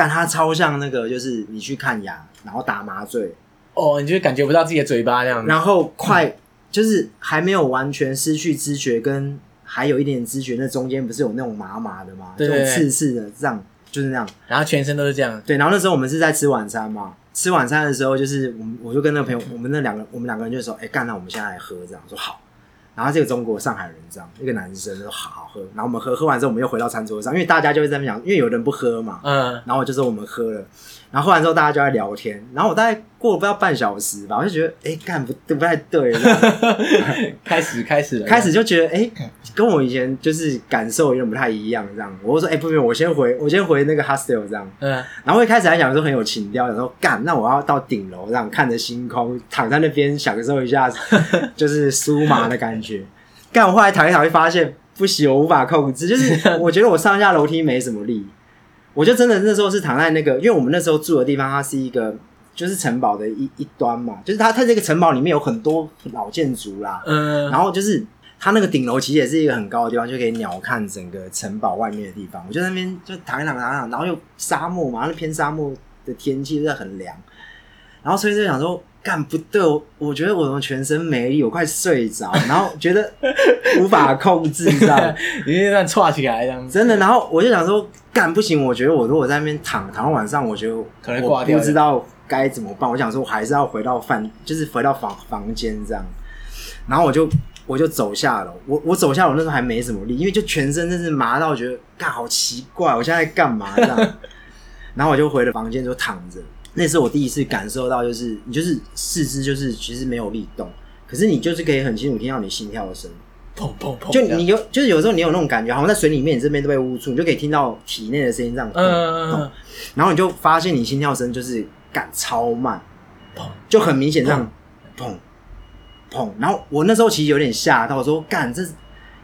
干它超像那个，就是你去看牙。然后打麻醉，哦，你就感觉不到自己的嘴巴这样子。然后快，嗯、就是还没有完全失去知觉，跟还有一点知觉，那中间不是有那种麻麻的吗？对，对，对，这种刺刺的，这样就是那样。然后全身都是这样。对，然后那时候我们是在吃晚餐嘛，吃晚餐的时候，就是我们我就跟那个朋友，我们那两个我们两个人就说，哎，干，那我们现在来喝，这样说好。然后这个中国上海人这样，一个男生说好好喝。然后我们喝喝完之后，我们又回到餐桌上，因为大家就会在那边讲，因为有人不喝嘛，嗯。然后我就说我们喝了。然后喝完之后，大家就在聊天。然后我大概过了不到半小时吧，我就觉得，哎，干不对，不太对。开始，开始了，开始就觉得，哎，跟我以前就是感受有点不太一样。这样，我就说，哎，不不，我先回，我先回那个 hostel 这样。嗯。然后一开始还想说很有情调，然后干，那我要到顶楼这样看着星空，躺在那边享受一下，就是酥麻的感觉。干，我后来躺一躺，就发现不行，我无法控制，就是 我觉得我上下楼梯没什么力。我就真的那时候是躺在那个，因为我们那时候住的地方，它是一个就是城堡的一一端嘛，就是它它这个城堡里面有很多老建筑啦，嗯，然后就是它那个顶楼其实也是一个很高的地方，就可以鸟瞰整个城堡外面的地方。我就在那边就躺一躺躺一躺，然后又沙漠嘛，那偏沙漠的天气就是很凉，然后所以就想说。干不对，我觉得我怎么全身没力，我快睡着，然后觉得 无法控制，你知道吗？你那段岔起来这样子，真的。然后我就想说，干不行，我觉得我如果在那边躺躺到晚上，我觉得可能挂掉，不知道该怎么办？我想说，我还是要回到饭，就是回到房房间这样。然后我就我就走下楼，我我走下楼那时候还没什么力，因为就全身真是麻到觉得，干好奇怪，我现在在干嘛这样？然后我就回了房间就躺着。那是我第一次感受到，就是你就是四肢就是其实没有力动，可是你就是可以很清楚听到你心跳的声音，砰砰砰。就你有就是有时候你有那种感觉，好像在水里面，你这边都被捂住，你就可以听到体内的声音这样。嗯嗯嗯。然后你就发现你心跳声就是感超慢，砰，就很明显这样，砰砰。然后我那时候其实有点吓到，我说干这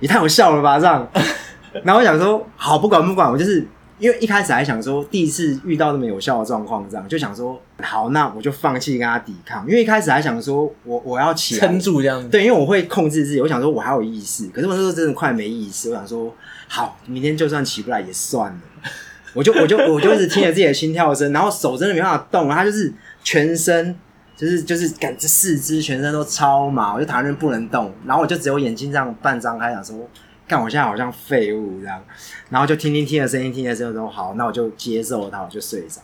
也太有效了吧这样。然后我想说好不管不管，我就是。因为一开始还想说第一次遇到这么有效的状况，这样就想说好，那我就放弃跟他抵抗。因为一开始还想说我我要起来撑住这样子，对，因为我会控制自己。我想说我还有意识，可是我那时候真的快没意识。我想说好，明天就算起不来也算了。我就我就 我就一直听着自己的心跳声，然后手真的没办法动，他就是全身就是就是感觉四肢全身都超麻，我就躺在那不能动，然后我就只有眼睛这样半张开，想说。看我现在好像废物这样，然后就听听听的声音，听的声音说好，那我就接受它，我就睡着，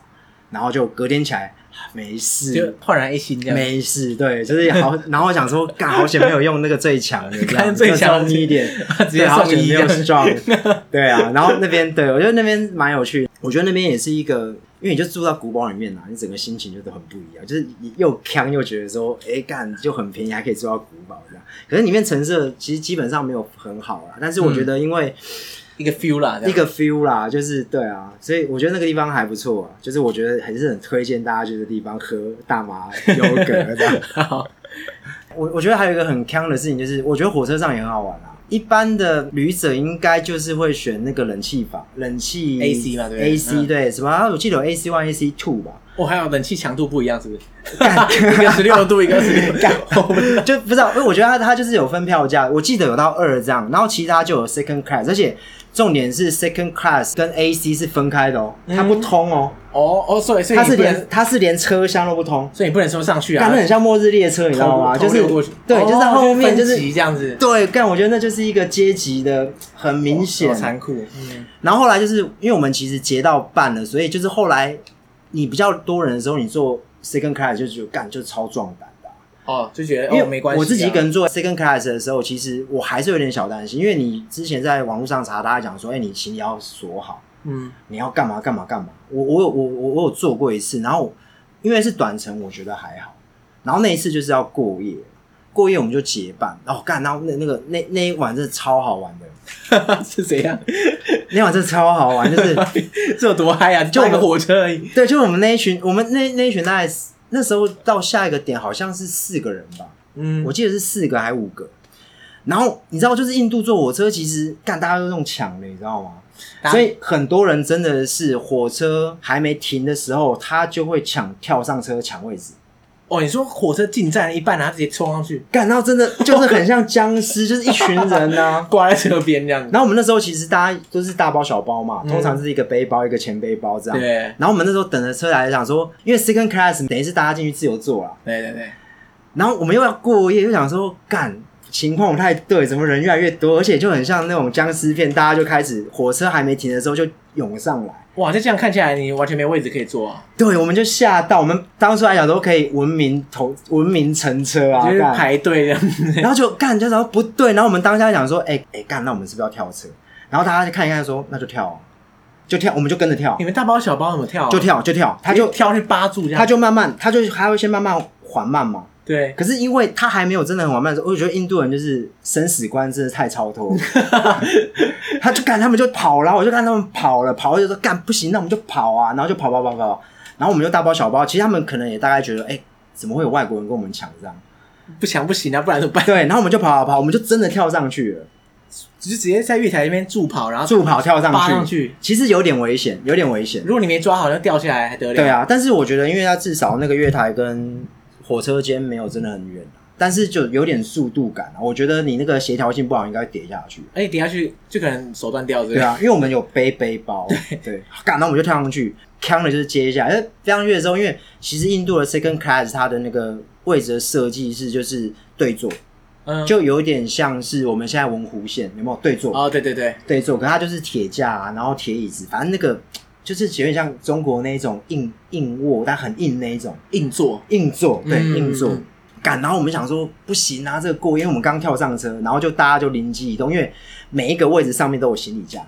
然后就隔天起来没事，就焕然一新这样，没事，对，就是好，然后我想说，干好险没有用那个最强的，看最强一点，直接好险没有 strong，对啊，然后那边对我觉得那边蛮有趣，我觉得那边也是一个。因为你就住到古堡里面呐，你整个心情就都很不一样，就是又锵又觉得说，哎、欸、干就很便宜，还可以住到古堡这样。可是里面成色其实基本上没有很好啦，但是我觉得因为、嗯、一个 feel 啦，一个 feel 啦，就是对啊，所以我觉得那个地方还不错啊，就是我觉得还是很推荐大家去的地方喝大麻 优格这样。我我觉得还有一个很锵的事情，就是我觉得火车上也很好玩啊。一般的旅者应该就是会选那个冷气房，冷气 AC 嘛，对，AC 对，什么？我记得有 AC one、AC two 吧。哦，还有冷气强度不一样，是不是？一个十六度，一个十六度，就不知道。因为我觉得它它就是有分票价，我记得有到二这样，然后其他就有 second class，而且。重点是 second class 跟 AC 是分开的哦，它不通哦。哦哦，所以所以它是连它是连车厢都不通，所以你不能说上去啊。干，那很像末日列车，你知道吗？就是对，就是后面就是这样子。对，干，我觉得那就是一个阶级的很明显，残酷。嗯。然后后来就是因为我们其实结到半了，所以就是后来你比较多人的时候，你坐 second class 就觉得干就超壮胆。哦，就觉得因为没关系。我自己一个人坐 second class 的时候，其实我还是有点小担心，因为你之前在网络上查，大家讲说，哎、欸，你行李要锁好，嗯，你要干嘛干嘛干嘛。我我有我我我有做过一次，然后因为是短程，我觉得还好。然后那一次就是要过夜，过夜我们就结伴。哦，干，然后那那个那那一晚真的超好玩的，是怎样？那晚真的超好玩，就是 这有多嗨啊！就我们火车而已。对，就我们那一群，我们那那一群大概。那时候到下一个点好像是四个人吧，嗯，我记得是四个还五个。然后你知道，就是印度坐火车其实干大家都用抢的，你知道吗？啊、所以很多人真的是火车还没停的时候，他就会抢跳上车抢位置。哦，你说火车进站一半，然后直接冲上去，干，到真的 就是很像僵尸，就是一群人呐、啊，挂在车边这样。然后我们那时候其实大家都是大包小包嘛，通常是一个背包一个前背包这样。对。然后我们那时候等着车来，想说，因为 second class 等于是大家进去自由坐了。对对对。然后我们又要过夜，又想说，干，情况不太对，怎么人越来越多，而且就很像那种僵尸片，大家就开始火车还没停的时候就涌上来。哇，就这样看起来，你完全没位置可以坐啊！对，我们就吓到，我们当初来讲都可以文明投文明乘车啊，就是排队这样，然后就干，就说不对，然后我们当下讲说，哎、欸、哎，干、欸，那我们是不是要跳车？然后大家就看一看，说那就跳，就跳，我们就跟着跳。你们大包小包怎么跳？就跳就跳，他就跳去扒住，他就慢慢，他就还会先慢慢缓慢嘛。对，可是因为他还没有真的很缓慢的时候，我觉得印度人就是生死观真的太超脱，他就干，他们就跑，然后我就看他们跑了，跑了就说干不行，那我们就跑啊，然后就跑跑跑跑，然后我们就大包小包，其实他们可能也大概觉得，哎、欸，怎么会有外国人跟我们抢这样？不抢不行啊，不然怎么办？对，然后我们就跑跑跑，我们就真的跳上去了，就直接在月台那边助跑，然后助跑跳上去，上去，其实有点危险，有点危险。如果你没抓好，就掉下来还得了？对啊，但是我觉得，因为他至少那个月台跟火车间没有真的很远，但是就有点速度感啊。我觉得你那个协调性不好，应该会跌下去。哎、欸，跌下去就可能手断掉。对啊，因为我们有背背包。对对，赶到我们就跳上去，锵的就是接一下。哎，飞上去的时候，因为其实印度的 second class 它的那个位置的设计是就是对坐，嗯，就有点像是我们现在文湖线有没有对坐？哦，对对对，对坐。可是它就是铁架啊，然后铁椅子，反正那个就是有点像中国那种硬硬卧，但很硬那一种硬座，硬座，对，嗯硬座嗯。干，然后我们想说不行啊，这个过，因为我们刚跳上车，然后就大家就灵机一动，因为每一个位置上面都有行李架。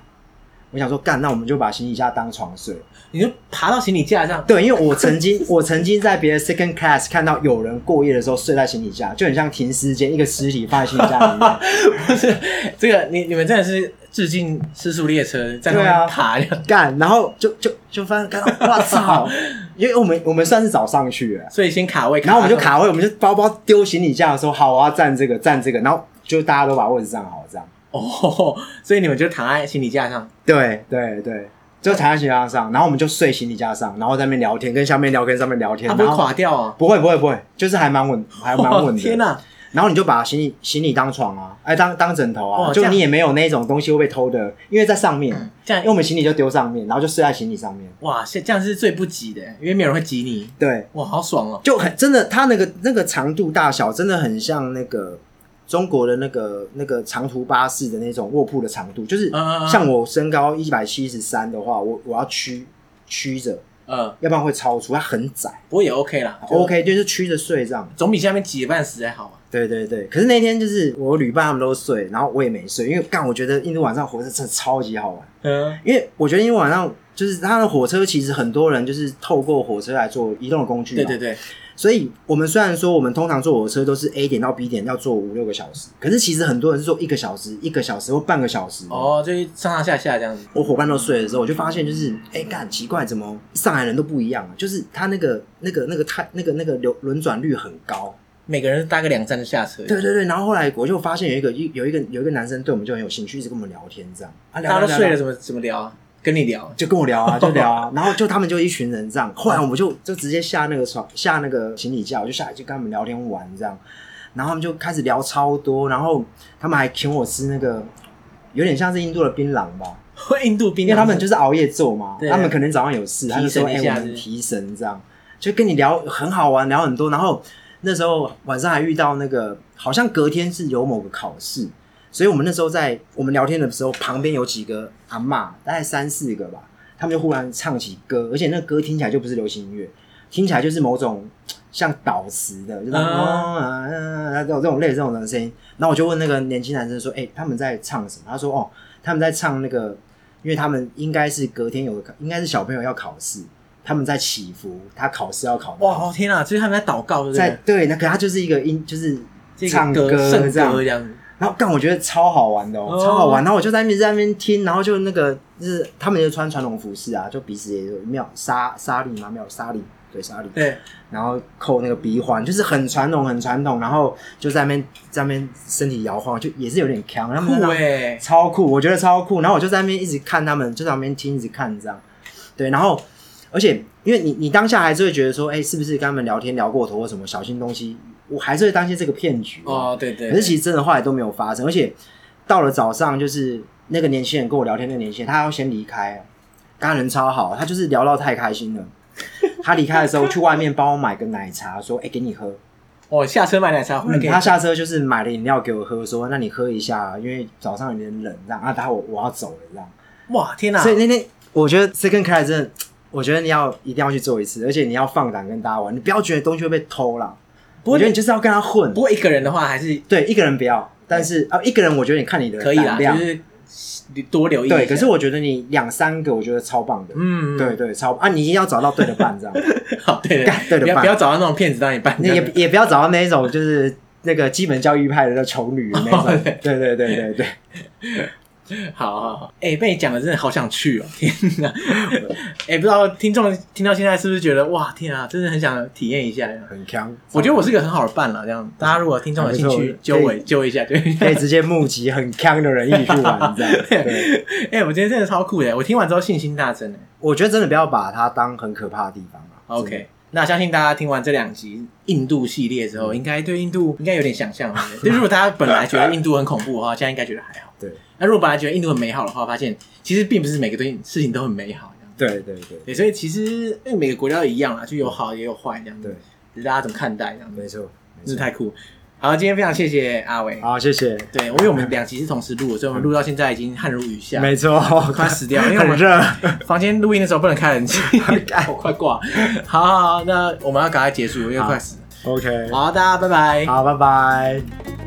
我想说干，那我们就把行李架当床睡。你就爬到行李架上，对，因为我曾经 我曾经在别的 second class 看到有人过夜的时候睡在行李架，就很像停尸间，一个尸体放在行李架里面。不是这个，你你们真的是致敬失速列车，在上对啊面爬这样，干，然后就就就发现，干，我操！因为我们我们算是早上去了，所以先卡位，然后我们就卡位，我们就包包丢行李架的时候，好，我要站这个站这个，然后就大家都把位置站好，这样。哦，所以你们就躺在行李架上，对对对，就躺在行李架上，然后我们就睡行李架上，然后在那边聊天，跟下面聊，跟上面聊天，它不会垮掉啊？不会不会不会，就是还蛮稳，还蛮稳的。天哪！然后你就把行李行李当床啊，哎当当枕头啊，哇这样就你也没有那种东西会被偷的，因为在上面，这样因为我们行李就丢上面，然后就睡在行李上面。哇，这样是最不挤的，因为没有人会挤你。对，哇，好爽哦！就很真的，它那个那个长度大小真的很像那个中国的那个那个长途巴士的那种卧铺的长度，就是嗯嗯嗯像我身高一百七十三的话，我我要屈曲着，嗯，要不然会超出，它很窄。不过也 OK 啦就 OK，就是曲着睡这样。总比下面挤得半死还好嘛。对对对，可是那天就是我旅伴他们都睡，然后我也没睡，因为干我觉得印度晚上火车真的超级好玩，嗯，因为我觉得印度晚上就是它的火车其实很多人就是透过火车来做移动的工具，对对。对，所以我们虽然说我们通常坐火车都是 A 点到 B 点要坐五六个小时，可是其实很多人是坐一个小时、一个小时或半个小时。哦，就是上上下下这样子。我伙伴都睡的时候，我就发现就是，哎、干奇怪，怎么上海人都不一样啊？就是他那个那个那个太那个那个流轮转率很高。每个人搭个两站就下车。对对对，然后后来我就发现有一个一有一个有一个男生对我们就很有兴趣，一直跟我们聊天这样。啊，聊大家都睡了怎么怎么聊啊？跟你聊。就跟我聊啊，就聊啊，然后就他们就一群人这样，后来我们就就直接下那个床下那个行李架，我就下来就跟他们聊天玩这样，然后他们就开始聊超多，然后他们还请我吃那个有点像是印度的槟榔吧，印度槟榔，因为他们就是熬夜做嘛，他们可能早上有事，他就说哎、我们提神这样，就跟你聊很好玩，聊很多，然后那时候晚上还遇到那个好像隔天是有某个考试。所以我们那时候在我们聊天的时候，旁边有几个阿嬷，大概三四个吧，他们就忽然唱起歌，而且那歌听起来就不是流行音乐，听起来就是某种像导词的，就是哦啊这种这种类似这种的声音。然后我就问那个年轻男生说：“哎、欸，他们在唱什么？”他说：“哦，他们在唱那个，因为他们应该是隔天有个，应该是小朋友要考试，他们在祈福，他考试要考。”哇，天啊！所以他们在祷告，对不在对？那可他就是一个音，就是唱歌歌这样歌这样子。然后干，我觉得超好玩的哦，哦超好玩。然后我就在那边在那边听，然后就那个就是他们就穿传统服饰啊，就鼻子也有庙纱纱丽嘛，没有纱丽，对纱丽。对，然后扣那个鼻环，就是很传统，很传统。然后就在那边在那边身体摇晃，就也是有点强。他们酷哎，超酷，我觉得超酷。然后我就在那边一直看他们，就在那边听，一直看这样。对，然后而且因为你你当下还是会觉得说，哎，是不是跟他们聊天聊过头或什么小心东西？我还是会担心这个骗局哦，对对。可是其实真的后来都没有发生，而且到了早上，就是那个年轻人跟我聊天，那个年轻人他要先离开，跟他人超好，他就是聊到太开心了。他离开的时候去外面帮我买个奶茶，说：“哎、欸，给你喝。”哦，下车买奶茶他下车就是买了饮料给我喝，说：“那你喝一下，因为早上有点冷，这样啊，待会我我要走了，这样。”哇，天哪！所以那天我觉得 second class 真的，我觉得你要一定要去做一次，而且你要放胆跟大家玩，你不要觉得东西会被偷啦。不过我觉得你就是要跟他混。不过一个人的话，还是对一个人不要，但是啊，一个人我觉得你看你的可以啦，量就是多留意。对，可是我觉得你两三个，我觉得超棒的。嗯，对对，超啊！你一定要找到对的伴，这样。好，对的，对的伴，不要不要找到那种骗子当你伴，你也也不要找到那一种就是那个基本教育派的那丑女的那种。对对对对对。好好好，哎、欸，被你讲的真的好想去哦！天哪，哎、欸，不知道听众听到现在是不是觉得哇，天啊，真的很想体验一下？很强，我觉得我是一个很好的伴了。这样，大家如果听众有兴趣，揪我揪一下，就可以直接募集很强的人一起去玩，这样。对，哎、欸，我今天真的超酷的，我听完之后信心大增。我觉得真的不要把它当很可怕的地方啊。OK，那相信大家听完这两集印度系列之后，应该对印度应该有点想象。就如果大家本来觉得印度很恐怖的话，现在应该觉得还好。对。那如果本来觉得印度很美好的话，发现其实并不是每个东西事情都很美好。对对对，对，所以其实因为每个国家都一样啊，就有好也有坏这样子。对，只是大家怎么看待这样子。没错，真是太酷。好，今天非常谢谢阿伟。好，谢谢。对，因为我们两集是同时录，所以我们录到现在已经汗如雨下。没错，快死掉，因为我们很热。房间录音的时候不能开冷气，我快挂。好好好，那我们要赶快结束，因为快死。OK，好，大家拜拜。好，拜拜。